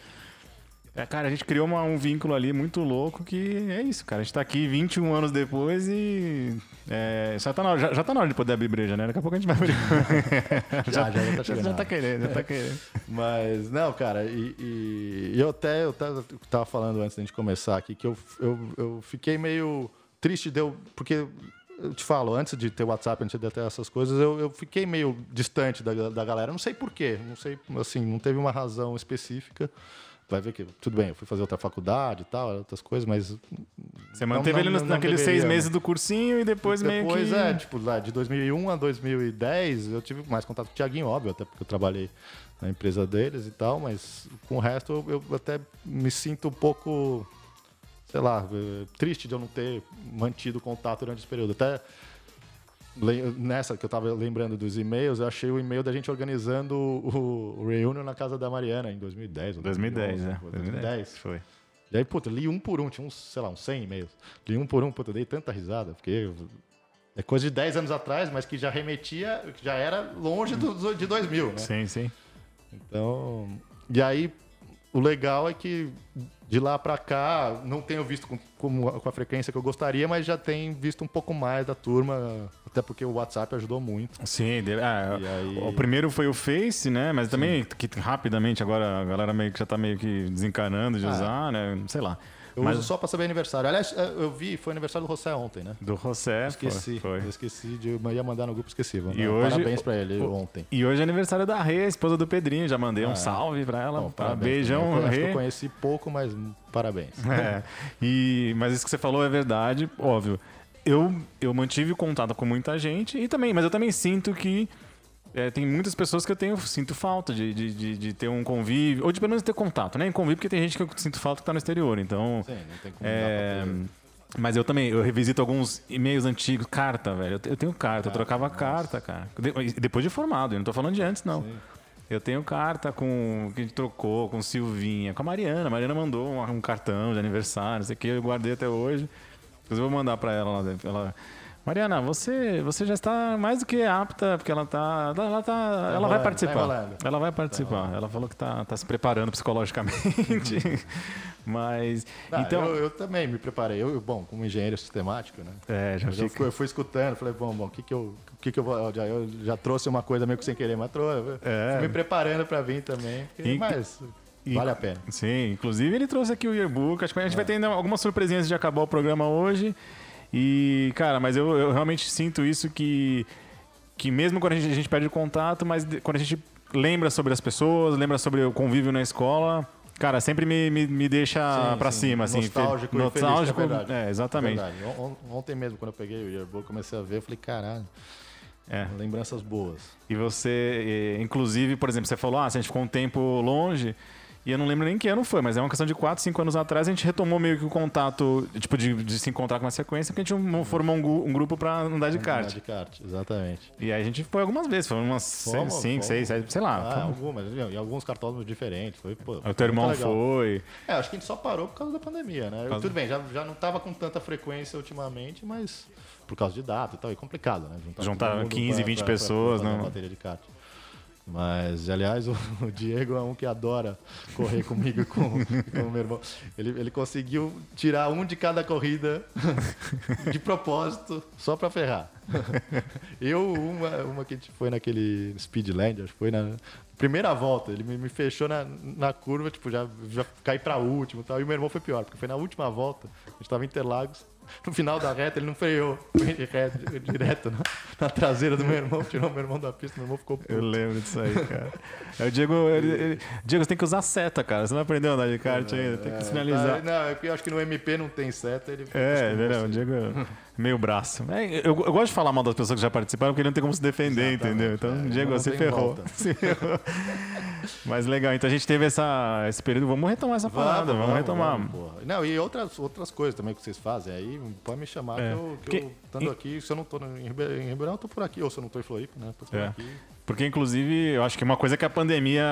É, cara, a gente criou uma, um vínculo ali muito louco que é isso, cara. A gente tá aqui 21 anos depois e. É, já, tá na hora, já, já tá na hora de poder abrir breja, né? Daqui a pouco a gente vai abrir. (laughs) já, já, já, tá (laughs) chegando. Já tá querendo, já tá querendo. (laughs) Mas, não, cara, e, e, eu até eu tava falando antes da gente começar aqui que eu, eu, eu fiquei meio triste, deu, porque eu te falo, antes de ter WhatsApp, antes de ter essas coisas, eu, eu fiquei meio distante da, da galera. Não sei porquê, não sei, assim, não teve uma razão específica vai ver que, tudo bem, eu fui fazer outra faculdade e tal, outras coisas, mas. Você manteve não, ele não, naqueles deveria, seis meses do cursinho e depois, depois meio que. Depois, é, tipo, lá de 2001 a 2010, eu tive mais contato com o Tiaguinho, óbvio, até porque eu trabalhei na empresa deles e tal, mas com o resto eu, eu até me sinto um pouco, sei lá, eh, triste de eu não ter mantido contato durante esse período. Até nessa que eu estava lembrando dos e-mails, eu achei o e-mail da gente organizando o, o reunion na casa da Mariana em 2010. 2010, 2011, né? 2010. Foi. E aí, puta, li um por um, tinha uns, sei lá, uns 100 e-mails. Li um por um, puta, dei tanta risada, porque é coisa de 10 anos atrás, mas que já remetia, que já era longe do, de 2000, né? Sim, sim. Então, e aí o legal é que de lá para cá não tenho visto com, com, com, a frequência que eu gostaria, mas já tenho visto um pouco mais da turma, até porque o WhatsApp ajudou muito. Sim, ah, aí... o primeiro foi o Face, né? Mas também que rapidamente agora a galera meio que já tá meio que desencanando de ah, usar, né? Sei lá. Eu Mas... uso só para saber aniversário. Aliás, é, eu vi, foi aniversário do José ontem, né? Do José, Esqueci. Foi. Eu esqueci de. Eu ia mandar no grupo, esqueci. E hoje, parabéns para ele o... ontem. E hoje é aniversário da Rê, esposa do Pedrinho. Já mandei ah, um salve para ela. Bom, parabéns, Beijão, eu, Rê. Eu conheci pouco, mas parabéns. (laughs) É. E, mas isso que você falou é verdade, óbvio. Eu, eu mantive contato com muita gente e também, mas eu também sinto que é, tem muitas pessoas que eu tenho, sinto falta de, de, de, de, ter um convívio, ou de pelo menos ter contato, né? Em convívio, porque tem gente que eu sinto falta que está no exterior, então... Sim, não tem como é, mas eu também, eu revisito alguns e-mails antigos, carta, velho. Eu tenho carta, eu trocava nossa. carta, cara. Depois de formado, eu não tô falando de antes, não. Sim. Eu tenho carta com que a gente trocou, com Silvinha, com a Mariana. A Mariana mandou um, um cartão de aniversário, não sei o que, eu guardei até hoje. Inclusive, eu vou mandar para ela. Ela, Mariana, você, você já está mais do que apta, porque ela tá, ela tá, tá ela vai participar. Tá ela vai participar. Tá ela falou que está tá se preparando psicologicamente. (laughs) Mas então eu, eu, também me preparei. Eu, bom, como engenheiro sistemático, né? É, já fica... eu, fui, eu fui escutando, falei, bom, bom, o que que eu, o que que eu vou, já, eu já trouxe uma coisa meio que sem querer, mas trouxe. É. Fui me preparando para vir também. Porque, Mas Vale a pena. Sim, inclusive ele trouxe aqui o yearbook. Acho que a gente é. vai ter algumas surpresinhas de acabar o programa hoje. E, cara, mas eu, eu realmente sinto isso que, que mesmo quando a gente, a gente perde contato, mas quando a gente lembra sobre as pessoas, lembra sobre o convívio na escola, Cara, sempre me, me, me deixa sim, pra sim. cima, assim. Nostálgico, nostálgico. Feliz, é, verdade. é, exatamente. É verdade. Ontem mesmo, quando eu peguei o yearbook, comecei a ver, eu falei, caralho. É. Lembranças boas. E você, inclusive, por exemplo, você falou, ah, se a gente ficou um tempo longe, e eu não lembro nem que ano foi, mas é uma questão de 4, 5 anos atrás, a gente retomou meio que o contato, tipo, de, de se encontrar com uma sequência, porque a gente formou um, um grupo para andar de kart. Andar de kart, exatamente. E aí a gente foi algumas vezes, foram umas 5, 6, 7, sei lá. Ah, algumas, e alguns cartódromos diferentes. Foi, pô, o teu irmão foi. É, acho que a gente só parou por causa da pandemia, né? Causa... Tudo bem, já, já não tava com tanta frequência ultimamente, mas por causa de data e tal, é complicado, né? Juntar, Juntar 15, pra, 20 pra, pessoas, pra, pra, não. bateria de kart. Mas, aliás, (laughs) o, Diego é um que adora correr comigo e com, com o meu irmão. Ele, ele conseguiu tirar um de cada corrida (laughs) de propósito, só para ferrar. (laughs) Eu, uma, uma que a gente foi naquele Speedland, acho que foi na primeira volta, ele me, me fechou na, na curva, tipo, já, já caí para último e tal. E o meu irmão foi pior, porque foi na última volta, a gente estava em Interlagos, (laughs) no final da reta ele não freou, foi reto, direto na, na, traseira do meu irmão, tirou meu irmão da pista, meu irmão ficou puto. Eu lembro disso aí, cara. É o Diego, ele, ele, Diego, você tem que usar seta, cara. Você não aprendeu a andar de kart é, ainda, tem que é, sinalizar. Tá, não, eu acho que no MP não tem seta, ele É, não, o Diego (laughs) meio braço. É, eu, eu, gosto de falar mal das pessoas que já participaram, porque ele não tem como se defender, Exatamente, entendeu? Então, é, Diego, (laughs) você ferrou. Se ferrou. Mas legal, então a gente teve essa, esse período. Vamos retomar essa parada, vamos, vamos retomar. Vamos, não, e outras, outras coisas também que vocês fazem aí, pode me chamar é. que, eu, que, que eu estando aqui, se eu não estou em Ribeirão, eu tô por aqui, ou se eu não estou em Floripa, né? Tô por é. aqui. Porque, inclusive, eu acho que uma coisa que a pandemia.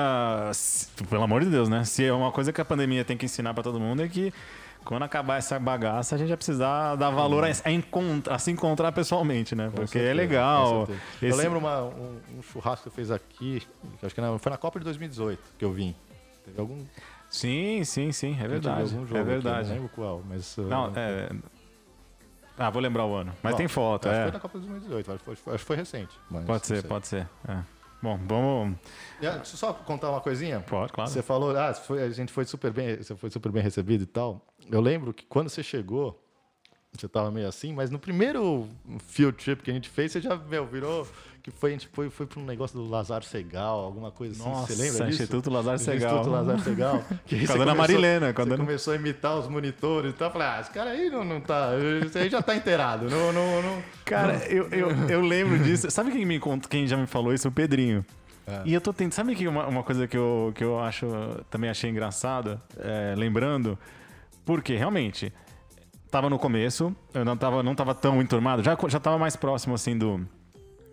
Pelo amor de Deus, né? Se é uma coisa que a pandemia tem que ensinar para todo mundo é que quando acabar essa bagaça, a gente vai precisar dar valor a, a, encontrar, a se encontrar pessoalmente, né? Com Porque é certeza, é legal. Esse... Eu lembro uma, um, um, churrasco que eu fiz aqui, que acho que foi na Copa de 2018 que eu vim. Teve algum. Sim, sim, sim, é verdade. é verdade. Aqui, não lembro qual, mas. Não, uh, é. Ah, vou lembrar o ano. Mas Bom, tem foto, acho é. Foi na Copa de 2018, acho que foi, acho que foi recente. pode ser, pode ser. É. Bom, vamos. deixa eu só contar uma coisinha. Pode, claro. Você falou, ah, foi, a gente foi super bem, você foi super bem recebido e tal. Eu lembro que quando você chegou, você estava meio assim, mas no primeiro field trip que a gente fez, você já meu, virou que foi a gente foi, foi para um negócio do Lazar Segal, alguma coisa assim. Nossa, você lembra disso? Instituto Lazar Segal. Instituto Lazar (laughs) Segal. Que com a dona Marilena. Quando você começou a imitar os monitores e tal. Eu falei, ah, esse cara aí não, não tá. Esse aí já tá inteirado. Não, não, não, cara, Eu, eu, eu lembro (laughs) disso. Sabe quem, me, quem já me falou isso? O Pedrinho. É. E eu tô tentando. Sabe que uma, uma coisa que eu, que eu acho também achei engraçada, é, lembrando, porque realmente tava no começo, eu não tava, não tava tão enturmado, já, já tava mais próximo assim do,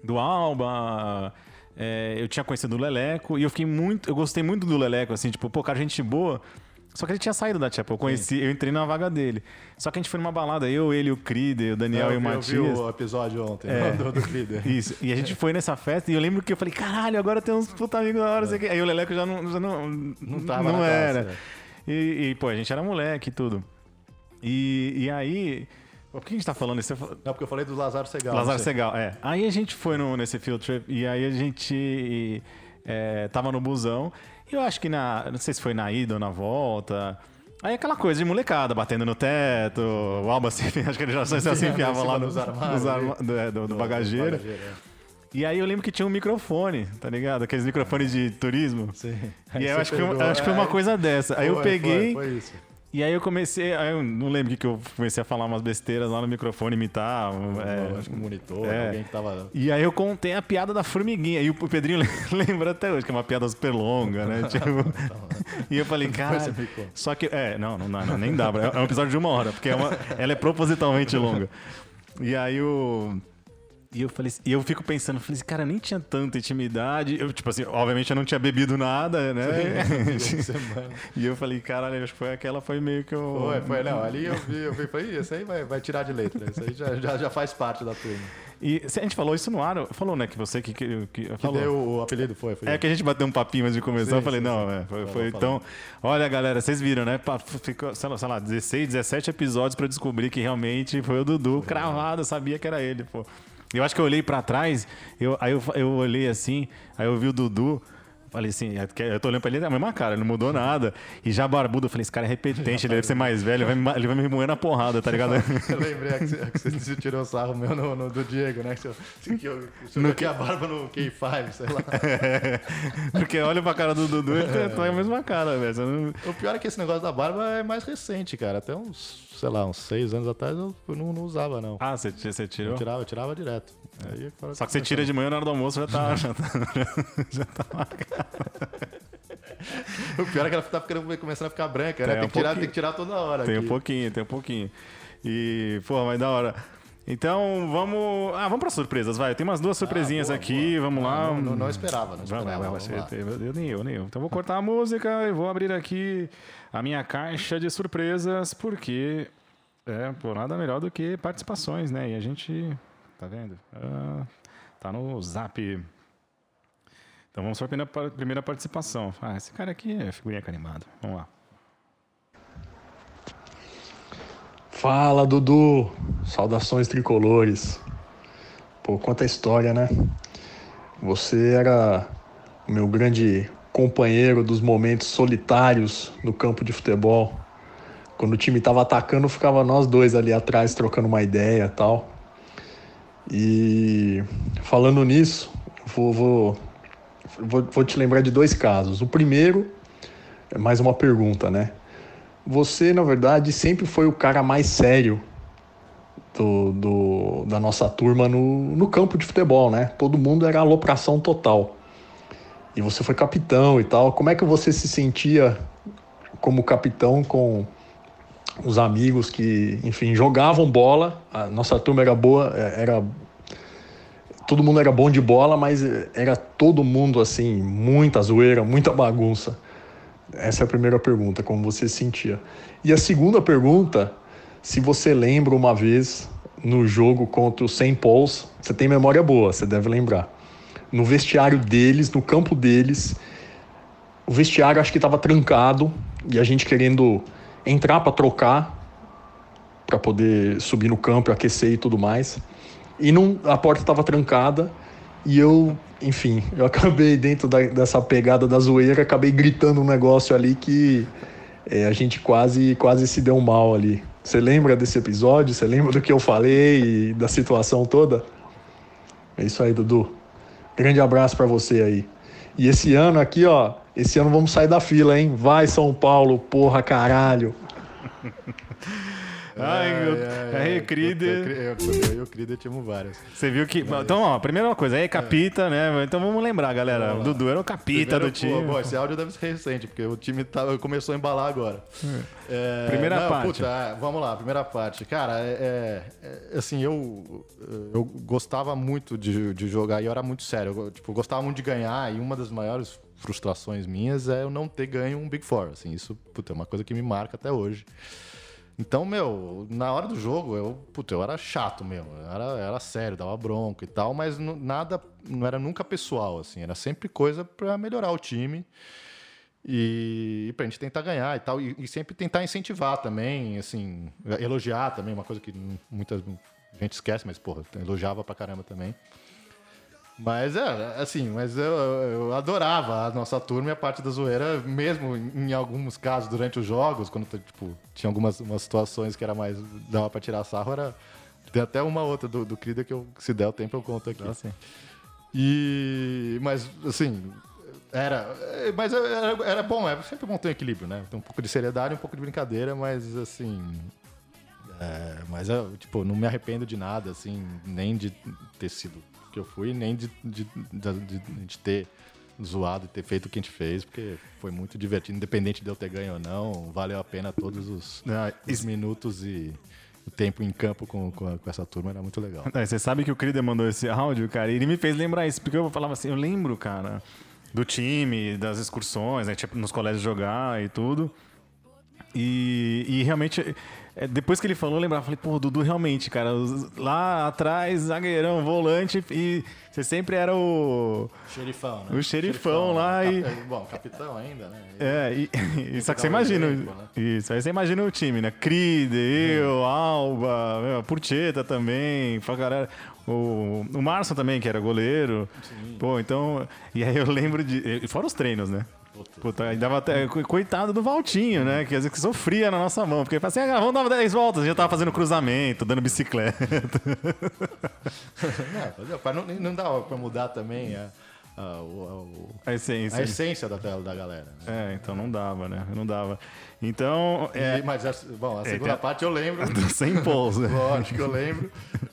do Alba. É, eu tinha conhecido o Leleco e eu fiquei muito. Eu gostei muito do Leleco, assim, tipo, pô, cara, gente boa. Só que ele tinha saído da Chapel. Eu conheci, Sim. eu entrei na vaga dele. Só que a gente foi numa balada, eu, ele, o Creed, o Daniel é, e o Matias. Eu vi o episódio ontem, é, (laughs) do, do Creed. Isso. E a gente foi nessa festa e eu lembro que eu falei, caralho, agora tem uns puta amigos da hora. É. Aí o Leleco já não, já não, não, tava não era. Classe, né? e, e, pô, a gente era moleque e tudo. E, e aí. Por que a gente tá falando isso? Não, porque eu falei do Lazaro Segal. Lazaro Segal, é. Aí a gente foi no, nesse field trip e aí a gente é, tava no busão. E eu acho que na. Não sei se foi na ida ou na volta. Aí aquela coisa de molecada, batendo no teto, o Alba se, (laughs) acho que ele já se, se enfiava lá nos armários, arma, do, é, do, do, do, bagageiro. Bagageiro é. E aí eu lembro que tinha um microfone, tá ligado? Aqueles microfones de turismo. Sim. E aí eu acho, que, eu acho que foi uma coisa dessa. Aí foi, eu peguei. Foi, foi isso. E aí eu comecei, eu não lembro o que, eu comecei a falar umas besteiras lá no microfone, imitar. é, acho que um monitor, é. alguém que tava. E aí eu contei a piada da formiguinha. E o Pedrinho (laughs) lembra até hoje, que é uma piada super longa, né? (laughs) tipo... e eu falei, cara. Só que. É, não, não dá, não, nem dá. É um episódio de uma hora, porque é uma, ela é propositalmente longa. E aí o. E eu falei, e eu fico pensando, falei assim, cara, nem tinha tanta intimidade. Eu, tipo assim, obviamente eu não tinha bebido nada, né? Sim, (laughs) e eu falei, caralho, acho que foi aquela, foi meio que eu. Foi, foi, não. Ali eu vi, eu vi, falei, isso aí vai, vai tirar de letra. Isso aí já, já, já faz parte da turma. E a gente falou isso no ar, falou, né? Que você que, que, que, que falou. deu o apelido, foi. foi é que a gente bateu um papinho antes de começar. Sim, eu falei, sim, não, sim. É, foi, foi então. Olha, galera, vocês viram, né? Ficou, sei lá, 16, 17 episódios pra descobrir que realmente foi o Dudu cravado, eu sabia que era ele, pô. Eu acho que eu olhei para trás, eu, aí eu, eu olhei assim, aí eu vi o Dudu. Falei assim, é eu tô olhando pra ele, é a mesma cara, não mudou nada. E já barbudo, eu falei, esse cara é repetente, ele deve ser mais velho, ele vai, me, ele vai me moer na porrada, tá ligado? (laughs) eu lembrei que você, que você (laughs) tirou sarro meu no, no, do Diego, né? Que você, que eu, você no que a barba no K5, sei lá. É, (laughs) porque olha pra cara do Dudu, ele é. tá a mesma cara, velho. Não... O pior é que esse negócio da barba é mais recente, cara. Até uns, sei lá, uns seis anos atrás eu não, não usava, não. Ah, você, você tirou? Eu tirava, eu tirava direto. Aí, Só que você tira de manhã na hora do almoço já tá. (laughs) já tá, (laughs) já tá o pior é que ela tá ficando, começando a ficar branca, né? Tem, que tirar, tem que tirar toda hora. Tem aqui. um pouquinho, tem um pouquinho. E, pô, mas da hora. Então, vamos. Ah, vamos para surpresas, vai. Tem umas duas ah, surpresinhas ah, boa, aqui, boa. vamos lá. Não, não, não, esperava, não esperava. Vai, eu, eu, nem eu, nem eu. Então, vou cortar a música e vou abrir aqui a minha caixa de surpresas, porque é, pô, nada melhor do que participações, né? E a gente Tá vendo? Ah, tá no zap. Então vamos para a primeira participação. Ah, esse cara aqui é figurinha carimbada. Vamos lá. Fala, Dudu. Saudações tricolores. Pô, quanta história, né? Você era o meu grande companheiro dos momentos solitários no campo de futebol. Quando o time estava atacando, ficava nós dois ali atrás trocando uma ideia e tal. E falando nisso, vou, vou, vou, te lembrar de dois casos. O primeiro é mais uma pergunta, né? Você, na verdade, sempre foi o cara mais sério do, do, da nossa turma no, no campo de futebol, né? Todo mundo era alopração total. E você foi capitão e tal. Como é que você se sentia como capitão com os amigos que, enfim, jogavam bola. A nossa turma era boa, é, era todo mundo era bom de bola, mas era todo mundo assim, muita zoeira, muita bagunça. Essa é a primeira pergunta, como você se sentia. E a segunda pergunta, se você lembra uma vez no jogo contra o St. Paul's, você tem memória boa, você deve lembrar. No vestiário deles, no campo deles, o vestiário acho que estava trancado e a gente querendo entrar para trocar, para poder subir no campo, aquecer e tudo mais. E não, a porta estava trancada e eu, enfim, eu (laughs) acabei dentro da, dessa pegada da zoeira, acabei gritando um negócio ali que é, a gente quase, quase se deu mal ali. Você lembra desse episódio? Você lembra do que eu falei e da situação toda? É isso aí, Dudu. Grande abraço para você aí. E esse ano aqui, ó, esse ano vamos sair da fila, hein? Vai São Paulo, porra, caralho. (laughs) Ai, eu, é, é. Eu, eu e o Crider tínhamos várias. Você viu que. Então, ó, primeira coisa, aí Capita, é. né? Então vamos lembrar, galera. O Dudu era o Capita Primeiro, do time. Pô, bom, esse áudio deve ser recente, porque o time tá, começou a embalar agora. É, primeira não, parte. Puta, é, vamos lá, primeira parte. Cara, é, é, assim, eu, eu gostava muito de, de jogar e eu era muito sério. Eu, tipo, eu gostava muito de ganhar e uma das maiores frustrações minhas é eu não ter ganho um Big Four. Assim, isso puta, é uma coisa que me marca até hoje. Então, meu, na hora do jogo, eu, puta, eu era chato mesmo. Era, era sério, dava bronca e tal, mas nada, não era nunca pessoal, assim. Era sempre coisa para melhorar o time e, e pra gente tentar ganhar e tal. E, e, sempre tentar incentivar também, assim, elogiar também, uma coisa que muita gente esquece, mas, porra, elogiava pra caramba também. Mas é, assim, mas eu, eu, adorava a nossa turma e a parte da zoeira, mesmo em alguns casos durante os jogos, quando tipo, tinha algumas situações que era mais. dava pra tirar sarro, era. Tem até uma outra do, do Crida que eu, se der o tempo eu conto aqui. Assim. E. Mas, assim. Era. Mas era, era bom, é sempre bom ter um equilíbrio, né? Tem um pouco de seriedade, um pouco de brincadeira, mas assim. É, mas eu, tipo, não me arrependo de nada, assim, nem de ter sido que eu fui, nem de, de, de, de ter zoado e ter feito o que a gente fez, porque foi muito divertido, independente de eu ter ganho ou não, valeu a pena todos os, ah, os minutos e o tempo em campo com, com, com, essa turma era muito legal. É, você sabe que o Crida mandou esse áudio, cara, e ele me fez lembrar isso, porque eu falava assim, eu lembro, cara, do time, das excursões, né, tipo, nos colégios jogar e tudo. E, e realmente é, depois que ele falou, eu lembrava, falei, pô, Dudu, realmente, cara, lá atrás, zagueirão, volante, e você sempre era o. Xerifão, né? O xerifão, xerifão lá né? e. É, bom, capitão ainda, né? (laughs) É, e, e só que você imagina. Tempo, né? Isso, aí você imagina o time, né? Cride, eu, Alba, meu, Purcheta também, pra galera. O, o Márcio também, que era goleiro. Sim. Pô, então. E aí eu lembro de. Fora os treinos, né? Puta, dava até, coitado do Valtinho, né? Que às vezes sofria na nossa mão. Porque ele falava assim, ah, vamos dar 10 voltas. Já tava fazendo cruzamento, dando bicicleta. (laughs) não, não, não dava pra mudar também a, a, a, a essência. a essência da, da galera. Né? É, então não dava, né? Não dava. Então. É... E, mas, a, bom, a é, segunda é, parte eu lembro. (laughs) Sem pouso. Lógico que eu lembro.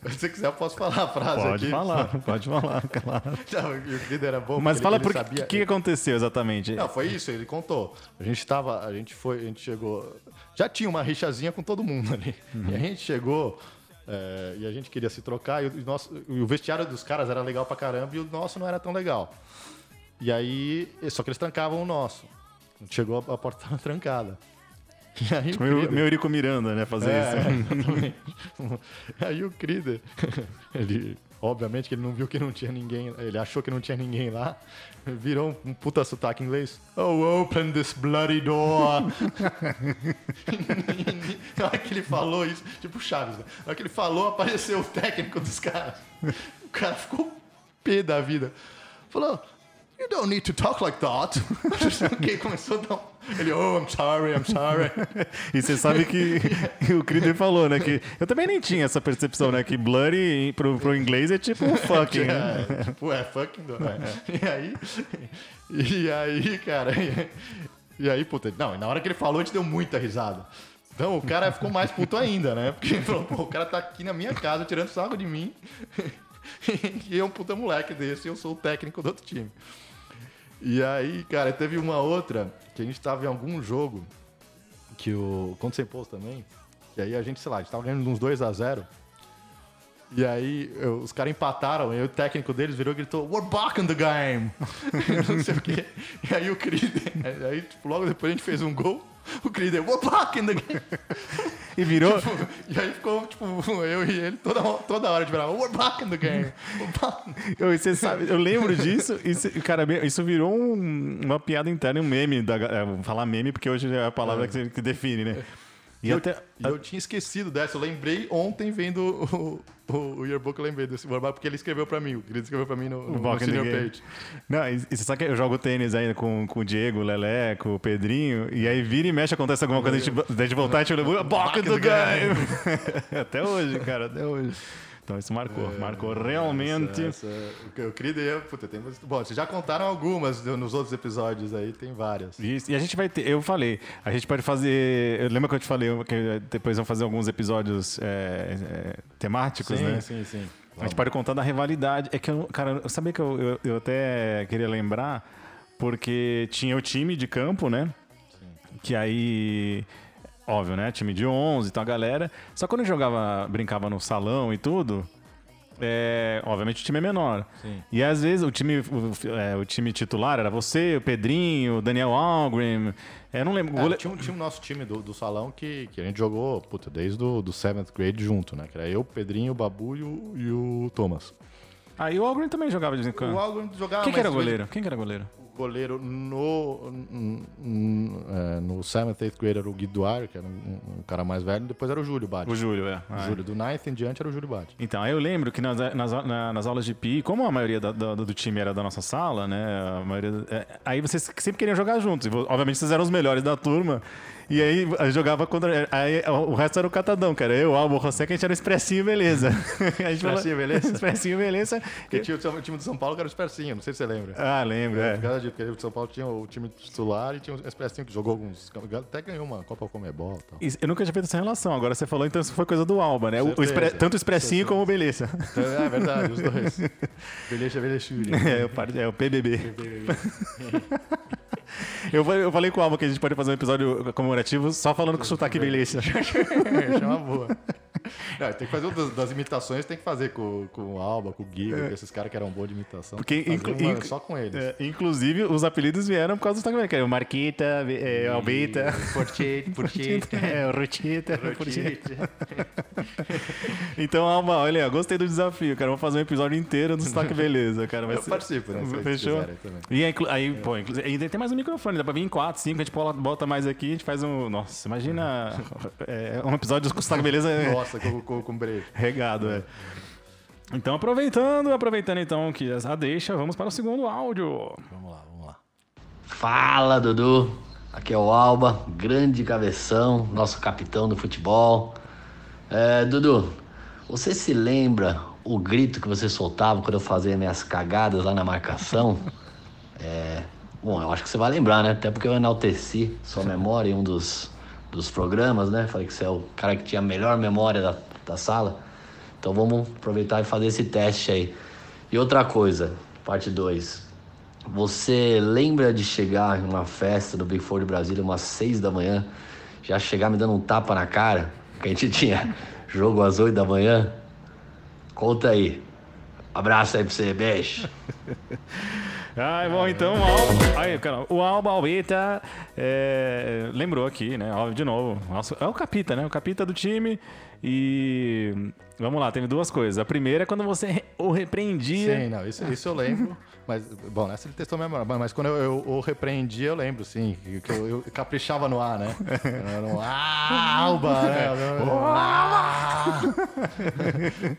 Se você quiser, eu posso falar a frase pode aqui. Falar, pode falar, (laughs) claro. Não, e o líder era bom. Mas fala por que, que aconteceu exatamente. Não, foi isso, ele contou. A gente tava, a gente foi, a gente chegou. Já tinha uma rixazinha com todo mundo ali. Uhum. E a gente chegou. É, e a gente queria se trocar, e o, nosso, e o vestiário dos caras era legal pra caramba e o nosso não era tão legal. E aí, só que eles trancavam o nosso. Chegou a, a porta tava trancada. (laughs) Aí tipo, meu, meu Eurico Miranda, né? Fazer é, isso. (laughs) aí o Crider, (laughs) ele, obviamente que ele não viu que não tinha ninguém, ele achou que não tinha ninguém lá, (laughs) virou um puta sotaque inglês. Oh, open this bloody door. (laughs) Na hora que ele falou isso, tipo Chaves, né? Na hora que ele falou, apareceu o técnico dos caras. O cara ficou pé da vida. Falou, You don't need to talk like that. (laughs) okay, começou a dar Ele, oh, I'm sorry, I'm sorry. (laughs) e você sabe que (laughs) o Crider falou, né? Que eu também nem tinha essa percepção, né? Que blurry pro, pro inglês é tipo um fucking. Né? É, tipo, é fucking. Né? E aí, e aí, cara. E, e aí, puta, não, na hora que ele falou, a gente deu muita risada. Então o cara ficou mais puto ainda, né? Porque ele falou, pô, o cara tá aqui na minha casa tirando sarro de mim. e é um puta moleque desse, e eu sou o técnico do outro time. E aí, cara, teve uma outra que a gente tava em algum jogo que o. Contra sem posto também. E aí a gente, sei lá, a gente tava ganhando uns 2 a 0 e aí eu, os caras empataram, e o técnico deles virou e gritou, We're back in the game! (laughs) não sei o quê. E aí o Creed, (laughs) aí tipo, logo depois a gente fez um gol, o Creed, We're back in the game! E virou. Tipo, e aí ficou, tipo, eu e ele toda, toda hora de virar, we're back in the game. eu, você sabe, eu lembro disso, e, cara, isso virou um, uma piada interna, um meme. Da, é, falar meme, porque hoje é a palavra é. que, que define, né? E eu, até... eu tinha esquecido dessa. Eu lembrei ontem vendo o, o, o yearbook, eu lembrei desse Borba, porque ele escreveu pra mim. Ele escreveu pra mim no, no, no senior page. Não, e, e, você sabe que eu jogo tênis ainda com, com o Diego, o Lelé, com o Pedrinho, e aí vira e mexe, acontece alguma coisa, a gente, a gente voltar e a gente lembra, in the game! até hoje, cara, até hoje. Então isso marcou, é, marcou realmente. Essa, essa, eu queria, puta, tem, bom, vocês já contaram algumas nos outros episódios aí, tem várias. Isso, e a gente vai ter, eu falei, a gente pode fazer, eu lembro que eu te falei que depois vamos fazer alguns episódios é, é, temáticos, sim, né? Sim, sim, sim. A gente pode contar da rivalidade. É que, eu, cara, eu sabia que eu, eu, eu até queria lembrar, porque tinha o time de campo, né? Sim. Que aí óbvio, né? Time de 11 e tal, a galera. Só quando eu jogava, brincava no salão e tudo, é, obviamente o time é menor. Sim. E às vezes o time, o, é, o, time titular era você, o Pedrinho, o Daniel Algrim. É, não lembro. É, tinha, tinha o nosso time do, do salão que, que a gente jogou puta, desde o do 7th grade junto, né? Que era eu, o Pedrinho, o Babu e o, e o Thomas. Ah, e o Algrim também jogava de vez em quando. O Algrim jogava Quem que era goleiro? Quem que era goleiro? goleiro no, no, é, no 7th, 8th grade era o Gui Duarte, que era um, um, cara mais velho, e depois era o Júlio Bate. O Júlio, é. O ah, Júlio, do 9th em diante era o Júlio Bate. Então, aí eu lembro que nas, nas, nas aulas de PI, como a maioria da, da, do time era da nossa sala, né, a maioria, é, aí vocês sempre queriam jogar juntos, e obviamente vocês eram os melhores da turma, e aí jogava contra. Aí, o resto era o catadão, cara. Eu, Albo, José, que a gente era o expressinho, beleza. (laughs) A gente expressinho, beleza? (laughs) expressinho, beleza. Porque tinha o time do São Paulo que era o expressinho, não sei se você lembra. Ah, lembro, é. Por porque o São Paulo tinha o time titular e tinha o expressinho que jogou alguns. Até ganhou uma Copa Comebol e tal. Eu nunca tinha feito essa relação. Agora você falou, então isso foi coisa do Alba, né? O, expre... Tanto o expressinho como o beleza. É, é verdade, os dois. (laughs) beleza, beleza. É, é o PBB. PBB. Eu, eu falei com o Alba que a gente pode fazer um episódio comemorativo só falando com sotaque beleza. (laughs) Chama boa. (laughs) Não, tem que fazer das, das, imitações, tem que fazer com, com o Alba, com o Gui, é. esses caras que eram bons de imitação. Porque inclu, uma, só com eles. É, inclusive, os apelidos vieram por causa do beleza. O Marquita, é, Albeta. Porchete, Porchete. (laughs) É, o Rochita. (laughs) então, Alba, olha, gostei do desafio, cara. Vou fazer um episódio inteiro do sotaque beleza, cara. Vai Eu ser... participo, né? Fechou? E aí, aí pô, ainda tem mais um microfone, dá pra vir em 4, 5, a gente bota mais aqui, a gente faz um. Nossa, imagina é, um episódio com sotaque beleza. Nossa, com, com, com brejo. Regado, é. Então, aproveitando, aproveitando então que já deixa, vamos para o segundo áudio. Vamos lá, vamos lá. Fala, Dudu. Aqui é o Alba, grande cabeção, nosso capitão do futebol. É, Dudu, você se lembra o grito que você soltava quando eu fazia minhas cagadas lá na marcação? É, bom, eu acho que você vai lembrar, né? Até porque eu enalteci sua (laughs) memória em um dos, dos programas, né? Falei que você é o cara que tinha a melhor memória da, da sala. Então vamos aproveitar e fazer esse teste aí. E outra coisa, parte 2. Você lembra de chegar em uma festa do Big Four de Brasília umas 6 da manhã, já chegar me dando um tapa na cara, que a gente (laughs) tinha jogo às 8 da manhã? Conta aí. Abraço aí pra você, beijo. (laughs) Ah, bom, então, o aí, cara, o Alba Albeita é, lembrou aqui, né? De novo, é o capita, né? O capita do time. E vamos lá, teve duas coisas. A primeira é quando você o repreendia. Sim, não, isso, isso eu lembro. (laughs) Mas, bom, essa ele testou mesmo. Mas quando eu, eu, o repreendi, eu lembro, sim. Que eu, eu caprichava no ar, né? (laughs) Era um alba, né? (laughs) Ah!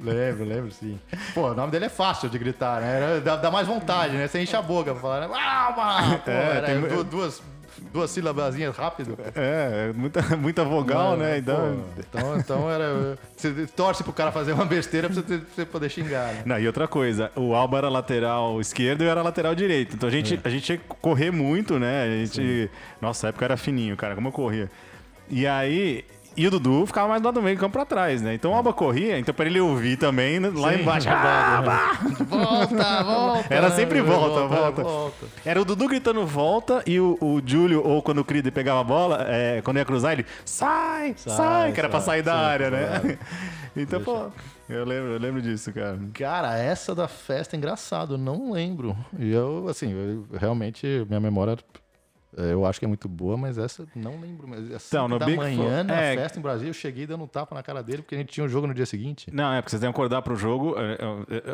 lembro, lembro, sim. Pô, o nome dele é fácil de gritar, né? Era, dá, dá mais vontade, né? Você enche a boca pra falar, né? alba! Pô, é, era tem... duas duas sílabazinhas rápido. É, muita, (laughs) muita vogal, Mano, né? Então... então, então era. Você torce pro cara fazer uma besteira pra você, poder xingar. Né? Não, e outra coisa, o Alba era lateral esquerdo e eu era lateral direito. Então a gente, é. a gente tinha que correr muito, né? A gente. Sim. Nossa, a época era fininho, cara, como eu corria. E aí, e o Dudu ficava mais lado do meio do campo pra trás, né? Então o Alba corria, então pra ele ouvir também né, lá Sim, embaixo. Ah, volta, volta! Era sempre volta, volta, volta. Era o Dudu gritando volta e o, o Júlio, ou quando o Creed pegava a bola, é, quando ia cruzar, ele sai, sai, sai que era pra sair da sim, área, né? (laughs) então, Deixa. pô. Eu lembro, eu lembro disso, cara. Cara, essa da festa é engraçado, eu não lembro. E eu, assim, eu, realmente, minha memória eu acho que é muito boa, mas essa não lembro. Mas essa então, no da Big manhã, na é... festa em Brasília, eu cheguei dando um tapa na cara dele porque a gente tinha um jogo no dia seguinte. Não, é porque vocês têm que acordar pro jogo.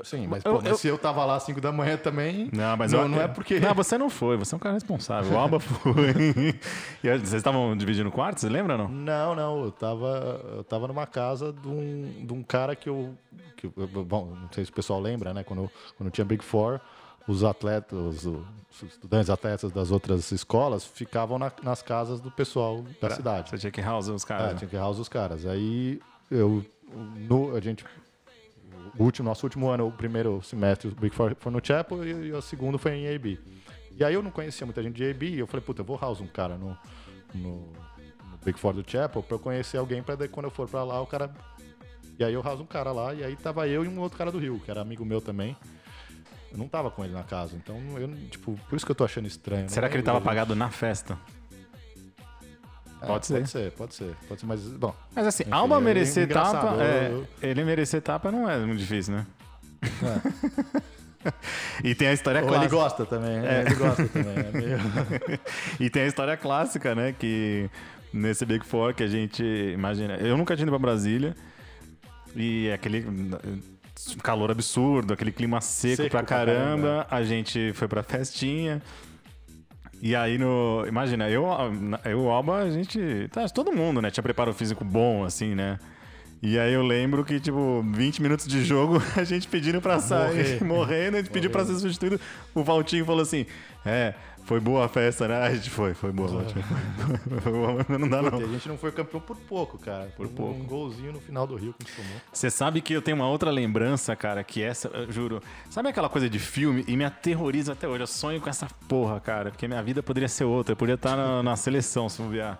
Sim, mas, pô, mas se eu tava lá às 5 da manhã também. Não, mas não, eu, não é porque. Não, você não foi, você é um cara responsável. O Alba foi. (laughs) e vocês estavam dividindo quarto, você lembra ou não? Não, não. Eu tava, eu tava numa casa de um, de um cara que eu. Que, bom, não sei se o pessoal lembra, né? Quando, quando tinha Big Four os atletas, os estudantes atletas das outras escolas ficavam na, nas casas do pessoal da cidade. Você tinha que house os caras. É, tinha que house os caras. Aí eu, no, a gente, o último, nosso último ano, o primeiro semestre, o Big Four foi no Chapel e, e o segundo foi em AB. E aí eu não conhecia muita gente de AB e eu falei, puta, eu vou house um cara no, no, no Big Four do Chapel pra eu conhecer alguém pra daí quando eu for pra lá o cara. E aí eu house um cara lá e aí tava eu e um outro cara do Rio, que era amigo meu também. Eu não tava com ele na casa, então eu, tipo, por isso que eu tô achando estranho. Será que ele tava apagado na festa? É, pode, ser. pode ser, pode ser, pode ser, mas bom. Mas assim, enfim, Alba é merecer tapa, é, ele merecer tapa não é muito difícil, né? É. (laughs) e tem a história Ou clássica. Ele gosta também, é. ele gosta também. É meio... (laughs) e tem a história clássica, né? Que nesse Big Four que a gente imagina. Eu nunca tinha ido pra Brasília e aquele calor absurdo, aquele clima seco, seco pra caramba. Caramba. A gente foi pra festinha. E aí, no. Imagina, eu e o Alba, a gente. Tá, todo mundo, né? Tinha preparo físico bom, assim, né? E aí eu lembro que, tipo, 20 minutos de jogo, (laughs) a gente pedindo pra sair, Morrer. morrendo, a gente pediu pra ser substituído. O Valtinho falou assim: É, foi boa a festa, né? A gente foi, foi boa, Valtinho. (laughs) não dá, não. A gente não foi campeão por pouco, cara. Por um, pouco. Um golzinho no final do Rio que a gente tomou. Você sabe que eu tenho uma outra lembrança, cara, que essa, juro. Sabe aquela coisa de filme? E me aterroriza até hoje. Eu sonho com essa porra, cara. Porque minha vida poderia ser outra. Eu poderia estar na, (laughs) na seleção, se bobear.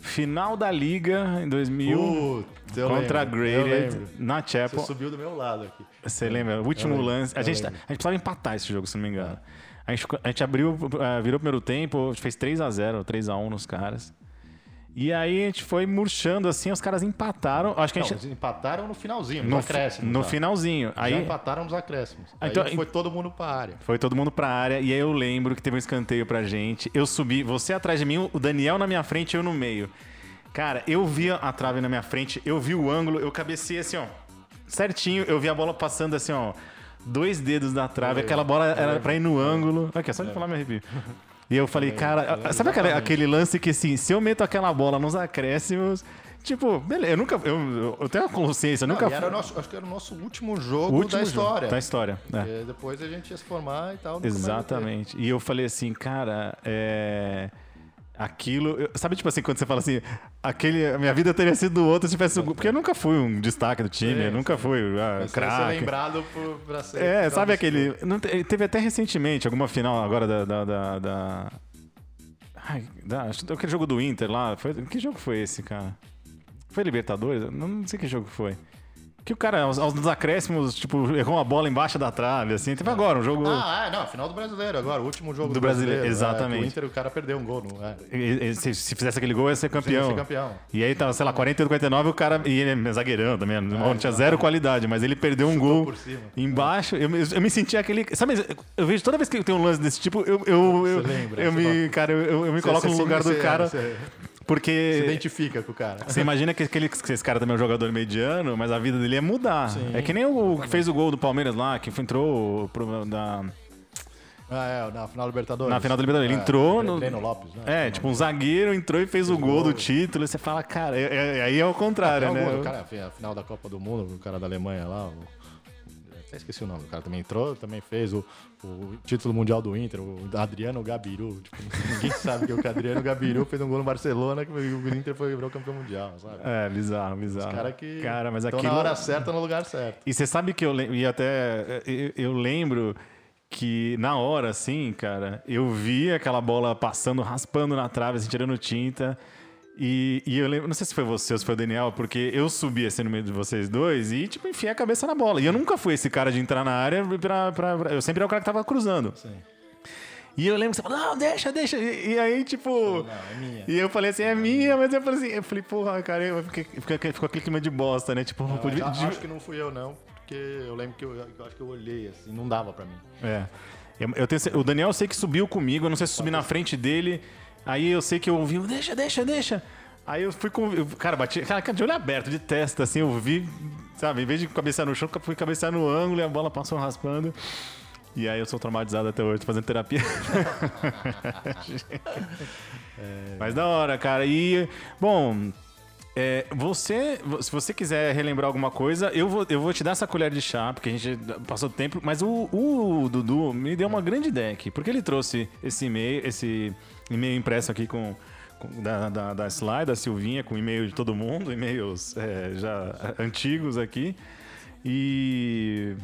Final da Liga em 2000 Putz, contra a Graded na Chapel. Você subiu do meu lado aqui. Você lembra? O último lance. A gente, tá, a gente precisava empatar esse jogo, se não me engano. A gente, a gente abriu, uh, virou o primeiro tempo, a gente fez 3x0, 3x1 nos caras. E aí a gente foi murchando assim, os caras empataram. Acho que não, a gente... Empataram no finalzinho, no, acréscimos. No finalzinho. Aí... Já empataram nos acréscimos. Então, aí foi todo mundo pra área. Foi todo mundo pra área. E aí eu lembro que teve um escanteio pra gente. Eu subi, você atrás de mim, o Daniel na minha frente eu no meio. Cara, eu vi a trave na minha frente, eu vi o ângulo, eu cabecei assim, ó. Certinho, eu vi a bola passando assim, ó. Dois dedos da trave, aquela bola era pra ir no ângulo. Aqui, é só de falar me arrepio. E eu falei, cara, sabe aquele, aquele lance que assim, se eu meto aquela bola nos acréscimos, Tipo, beleza, eu nunca. Eu, eu tenho a consciência, eu Não, nunca. Era o nosso, acho que era o nosso último jogo último da história. Jogo, da história. É. Depois a gente ia se formar e tal. Exatamente. E eu falei assim, cara, é aquilo. Sabe, tipo assim, quando você fala assim, aquele, a minha vida teria sido outra se tivesse. Porque eu nunca fui um destaque do time, eu nunca fui ah, craque. lembrado por, pra ser. É, sabe aquele. Não, teve até recentemente alguma final agora da. da, da, da... Ai, aquele jogo do Inter lá. Foi, que jogo foi esse, cara? Foi Libertadores? Não, não sei que jogo foi. Que o cara, aos, aos acréscimos, tipo, errou uma bola embaixo da trave, assim. Teve agora um jogo. Ah, é, não, final do brasileiro agora, o último jogo do, do brasileiro. brasileiro. Exatamente. É, o Inter, o cara perdeu um gol, não é? E, se, se, fizesse aquele gol, ia ser campeão. Ia ser campeão. E aí tava, sei lá, 48, 49, o cara. E ele é zagueirão também, é, não tinha zero qualidade, mas ele perdeu um gol por cima. embaixo. Eu, eu me senti aquele. Sabe, eu vejo toda vez que tem um lance desse tipo, eu. eu, eu, lembra, eu me, cara, eu, eu me coloco no lugar do cara. Porque. Se identifica com o cara. Você imagina que, aquele, que esse cara também é um jogador mediano, mas a vida dele é mudar. Sim, é que nem o que fez o gol do Palmeiras lá, que entrou pro, da. Ah, é, na final da Libertadores. Na final da Libertadores. Ele é, entrou no. Breno Lopes, né? É, tipo, um zagueiro entrou e fez, fez o gol, gol do título. E você fala, cara, é, é, aí é o contrário, né? Gol, cara, a final da Copa do Mundo, o cara da Alemanha lá, o esqueci o nome, o cara também entrou, também fez o, o título mundial do Inter, o Adriano Gabiru. Tipo, (laughs) ninguém sabe que o Adriano Gabiru fez um gol no Barcelona que o Inter foi o campeão mundial, sabe? É, bizarro, bizarro. Os caras que cara, mas aquilo... na hora certa, no lugar certo. E você sabe que eu lembro, e até eu, eu lembro que na hora, assim, cara, eu vi aquela bola passando, raspando na trave, assim, tirando tinta. E, e, eu lembro, não sei se foi você ou se foi o Daniel, porque eu subi assim no meio de vocês dois e, tipo, enfiei a cabeça na bola. E eu nunca fui esse cara de entrar na área pra. pra, pra eu sempre era o cara que tava cruzando. Sim. E eu lembro que você falou, não, deixa, deixa. E, e aí, tipo. Não, é minha. E eu falei assim, é minha, mas eu falei assim, eu falei, porra, cara, eu fiquei, ficou aquele clima de bosta, né? Tipo, não, podia. Acho, acho que não fui eu, não, porque eu lembro que eu, eu acho que eu olhei, assim, não dava pra mim. É. Eu, eu tenho, o Daniel eu sei que subiu comigo, eu não sei se subi na frente dele. Aí eu sei que eu ouvi, deixa, deixa, deixa. Aí eu fui com. Cara, bati. Cara, de olho aberto, de testa, assim, eu vi. Sabe, em vez de cabecear no chão, fui cabecear no ângulo e a bola passou raspando. E aí eu sou traumatizado até hoje, tô fazendo terapia. (laughs) é... Mas da hora, cara. E, bom, é, você, se você quiser relembrar alguma coisa, eu vou, eu vou te dar essa colher de chá, porque a gente passou tempo. Mas o, o Dudu me deu uma grande ideia aqui, porque ele trouxe esse e-mail, esse e-mail impresso aqui com da, da, da slide, da Silvinha, com e-mail de todo mundo, e-mails é, já antigos aqui. E.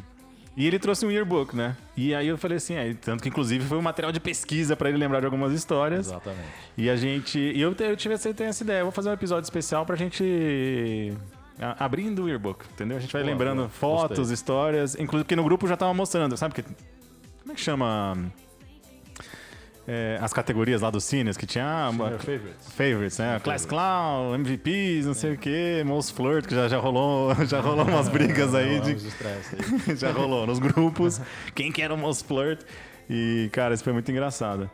E ele trouxe um yearbook, né? E aí eu falei assim, é, tanto que inclusive foi um material de pesquisa para ele lembrar de algumas histórias. Exatamente. E a gente. E eu, eu tive essa, essa ideia, eu vou fazer um episódio especial pra gente. Abrindo o yearbook, entendeu? A gente vai boa, lembrando boa. fotos, Gostei. histórias, inclusive porque no grupo já tava mostrando, sabe? Que, como é que chama? É, as categorias lá dos cines, que tinha. Senior favorites. Favorites, né? Class Clown, MVPs, não sei o quê, Most Flirt, que já, já rolou, (laughs) já rolou umas brigas aí. De... aí. (laughs) já rolou nos grupos. (laughs) Quem que era o Most Flirt? E, cara, isso foi muito engraçado.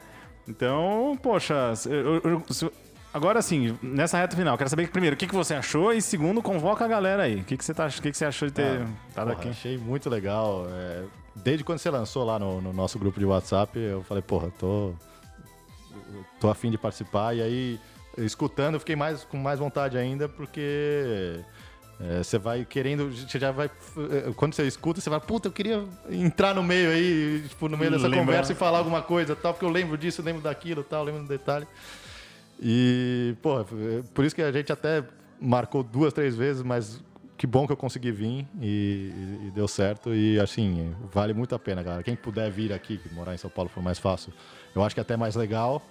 Então, poxa, eu, eu, eu, agora sim, nessa reta final, quero saber primeiro o que, que você achou e segundo, convoca a galera aí. O que, que, você, tá, que, que você achou de ter ah, estado aqui? Achei muito legal. É, desde quando você lançou lá no, no, nosso grupo de WhatsApp, eu falei, porra, tô, tô afim de participar. E aí, escutando, eu fiquei mais, com mais vontade ainda, porque é, você vai querendo, você já vai. É, quando você escuta, você vai, puta, eu queria entrar no meio aí, tipo, no meio dessa Lembra. conversa e falar alguma coisa tal, porque eu lembro disso, eu lembro daquilo tal, lembro do detalhe. E, pô, por isso que a gente até marcou duas, três vezes, mas que bom que eu consegui vir e, e, deu certo. E assim, vale muito a pena, galera. Quem puder vir aqui, morar em São Paulo for mais fácil, eu acho que é até mais legal.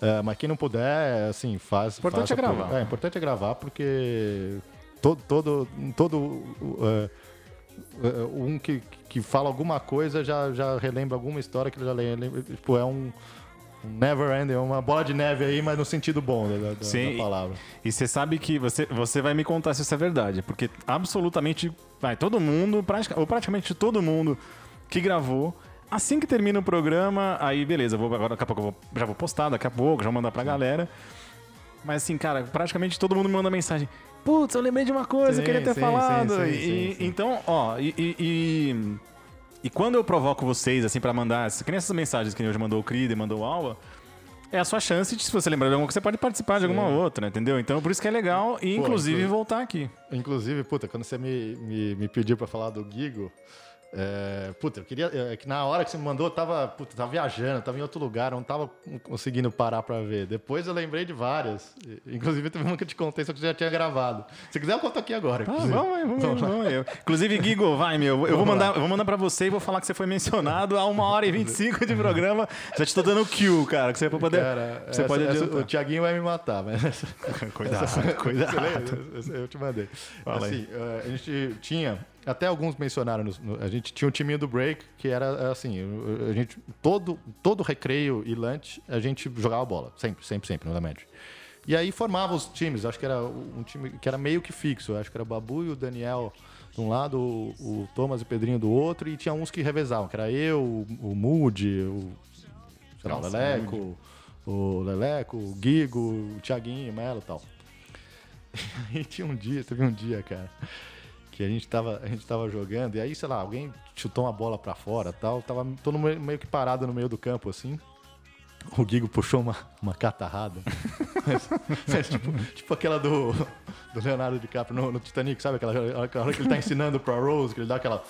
É, mas quem não puder, assim, faz. Importante é gravar. É, importante é gravar porque todo, todo, todo uh, um que, que fala alguma coisa já, já relembra alguma história que ele já lembra. Tipo, é um never ending, uma bola de neve aí, mas no sentido bom da, da, Sim, da palavra. E você sabe que você, você vai me contar se isso é verdade, porque absolutamente vai, todo mundo, ou praticamente todo mundo que gravou, assim que termina o programa, aí beleza, vou, agora daqui a pouco eu vou, já vou postar, daqui a pouco, já vou mandar pra galera. Mas assim, cara, praticamente todo mundo me manda mensagem. Putz, eu lembrei de uma coisa, sim, eu queria ter sim, falado. Sim, e, então, ó, e, e e quando eu provoco vocês, assim, para mandar, que nem essas mensagens que hoje mandou o Crida e mandou o Alba, é a sua chance de, se você lembrar de alguma coisa, você pode participar de alguma outra, entendeu? Então, por isso que é legal e, Pô, inclusive, voltar aqui. Inclusive, puta, quando você me, me, me pediu para falar do Gigo, é, puta, eu queria. É que na hora que você me mandou, eu tava, puta, tava viajando, tava em outro lugar, não tava conseguindo parar pra ver. Depois eu lembrei de várias. Inclusive, teve uma que eu te contei, só que você já tinha gravado. Se quiser, eu conto aqui agora. Ah, vamos aí, vamos, vamos, vamos aí. Inclusive, Gigo, vai, meu. Eu vou mandar, eu vou mandar pra você e vou falar que você foi mencionado a uma hora e 25 de programa. Já te tô dando kill, cara, que você vai poder. Cara, você essa, pode essa, o Thiaguinho vai me matar, mas. (laughs) cuidado, essa, cuidado. Eu te mandei. Fala assim, aí. Eh, a gente tinha até alguns mencionaram, a gente tinha um timinho do break que era assim, a gente todo todo recreio e lunch a gente jogava bola, sempre, sempre, sempre no Magic. E aí formava os times, acho que era um time que era meio que fixo, acho que era o Babu e o Daniel de um lado, o, o Thomas e o Pedrinho do outro, e tinha uns que revezavam, que era eu, o, o Moody, o, sei lá, o Leleco, o Leleco, o Guigo, o Thiaguinho, o Melo e tal. (laughs) E tinha um dia, teve um dia, cara, que a gente tava, a gente tava jogando, e aí, sei lá, alguém chutou uma bola para fora tal. Tava todo meio que parado no meio do campo, assim. O Guigo puxou uma, uma catarrada. mas, (laughs) mas, tipo, tipo aquela do, do Leonardo DiCaprio no, no Titanic, sabe? Aquela, aquela hora que ele tá ensinando pra Rose, que ele dá aquela.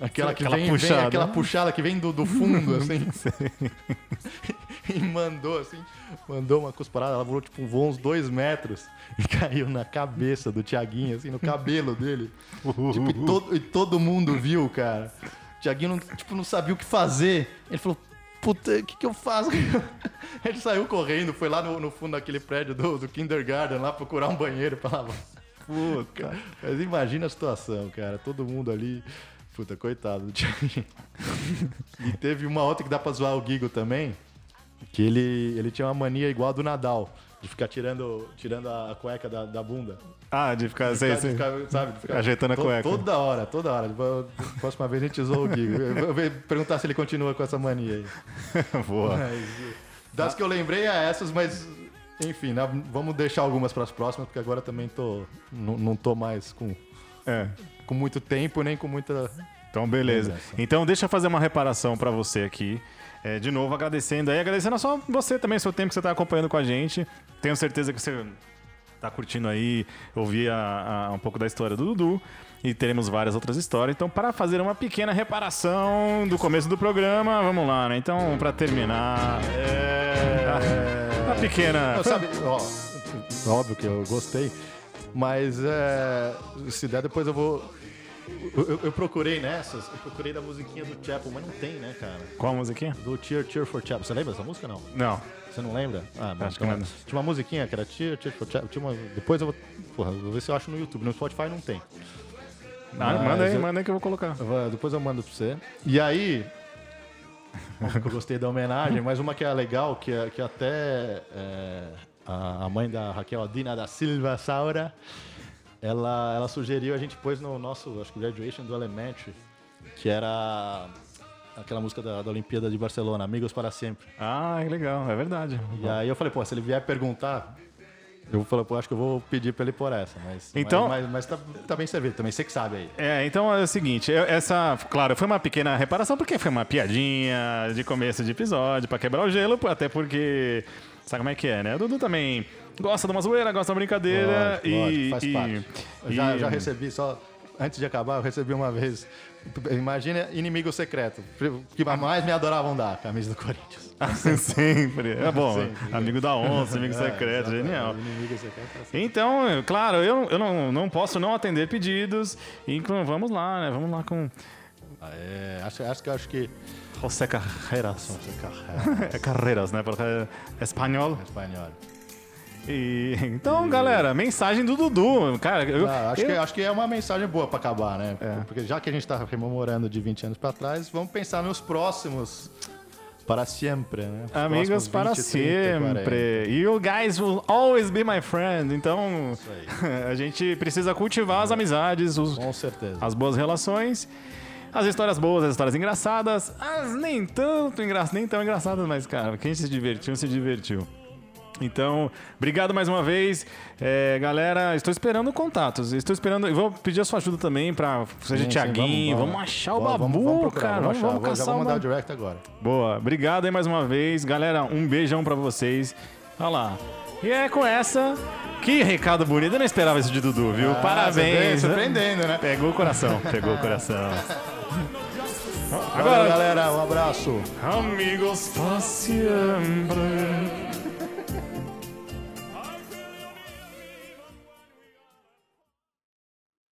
Aquela que aquela vem, puxada, vem, aquela puxada que vem do, do fundo, assim. (laughs) (laughs) e mandou, assim, mandou uma cusparada, ela voou, tipo, voou uns dois metros e (laughs) caiu na cabeça do Tiaguinho, assim, no cabelo dele. tipo, e todo, e todo mundo viu, cara. O Tiaguinho não, tipo, não sabia o que fazer. Ele falou, puta, o que, que eu faço? Ele saiu correndo, foi lá no, no fundo daquele prédio do, do kindergarten lá procurar um banheiro pra lavar. Puta, mas imagina a situação, cara. Todo mundo ali. Puta, coitado do Thiaguinho. e teve uma outra que dá pra zoar o Gigo também, que ele, ele tinha uma mania igual a do Nadal. De ficar tirando, tirando a cueca da, da bunda. Ah, de ficar, de ficar, de ficar sabe, de ficar ajeitando a cueca. Toda hora, toda hora. Próxima vez a gente usou o Gigo. Eu vou perguntar se ele continua com essa mania aí. (laughs) Boa. Mas, das que eu lembrei é essas, mas enfim, né, vamos deixar algumas para as próximas, porque agora também tô, não, não tô mais com, é. Com muito tempo, nem com muita. Então, beleza. Então, deixa eu fazer uma reparação para você aqui. É, de novo, agradecendo aí, agradecendo só você também, seu tempo que você está acompanhando com a gente. Tenho certeza que você está curtindo aí, ouvir a, a, um pouco da história do Dudu. E teremos várias outras histórias. Então, para fazer uma pequena reparação do começo do programa, vamos lá, né? Então, para terminar. É... A, (laughs) a pequena. Sabe, ó, (laughs) óbvio que eu gostei, mas é, se der, depois eu vou Eu, eu, procurei nessas, eu procurei da musiquinha do Chapel, mas não tem, né, cara? Qual a musiquinha? Do Cheer Cheer for Chapel. Você lembra dessa música não? Não. Você não lembra? Ah, bom, Acho então, que não. Tinha uma musiquinha que era Cheer Cheer for Chapel. Tinha uma, depois eu vou, porra, vou ver se eu acho no YouTube. No Spotify não tem. Ah, manda aí, eu, manda aí que eu vou colocar. Depois eu mando pra você. E aí, (laughs) eu gostei da homenagem, mas uma que é legal, que, é, que até é, a mãe da Raquel, Dina da Silva Saura, ela, ela sugeriu, a gente pôs no nosso, acho que graduation do Elementary, que era aquela música da, da Olimpíada de Barcelona, Amigos para Sempre. Ah, que legal, é verdade. E aí eu falei, pô, se ele vier perguntar, eu falei, pô, acho que eu vou pedir pra ele por essa, mas, então, mas, mas, mas tá, tá, bem servido também, você que sabe aí. É, então é o seguinte, essa, claro, foi uma pequena reparação, porque foi uma piadinha de começo de episódio, pra quebrar o gelo, até porque, sabe como é que é, né? O Dudu também gosta de uma zoeira, gosta de uma brincadeira lógico, e... Lógico, faz e, parte. E, já, já recebi, só antes de acabar, eu recebi uma vez Imagina inimigo secreto. Que mais me adoravam dar, camisa do Corinthians. (laughs) Sempre. É bom. Sempre. Amigo da onça, amigo (laughs) é, secreto, genial. Inimigo secreto é então, claro, eu, eu não, não posso não atender pedidos. E vamos lá, né? Vamos lá com. Ah, é, acho, acho que acho que. José Carreras. José (laughs) Carreras. É Carreras, né? Porque é espanhol. Espanhol. E, então, galera, mensagem do Dudu. Cara, eu, ah, acho, eu... Que, acho que é uma mensagem boa para acabar, né? É. Porque já que a gente está rememorando de 20 anos para trás, vamos pensar nos próximos para sempre, né? Os Amigos 20, para 30, sempre. You guys will always be my friend. Então, (laughs) a gente precisa cultivar as amizades, os, Com certeza. as boas relações. As histórias boas, as histórias engraçadas, as nem tanto engra... nem tão engraçadas, mas, cara, quem se divertiu, se divertiu. Então, obrigado mais uma vez. É, galera, estou esperando contatos. Estou esperando. Vou pedir a sua ajuda também para seja sim, Tiaguinho. Vamos, vamos, achar o Babu, vamos, vamos procurar, cara. Vamos, vamos, vamos, já vou mandar o direct agora. Boa. Obrigado aí mais uma vez. Galera, um beijão para vocês. Olha lá. E é com essa. Que recado bonito. Eu não esperava isso de Dudu, viu? Ah, Parabéns. Surpreendendo, né? Pegou o coração. Pegou o coração. (laughs) Agora, galera, um abraço. Amigos para sempre.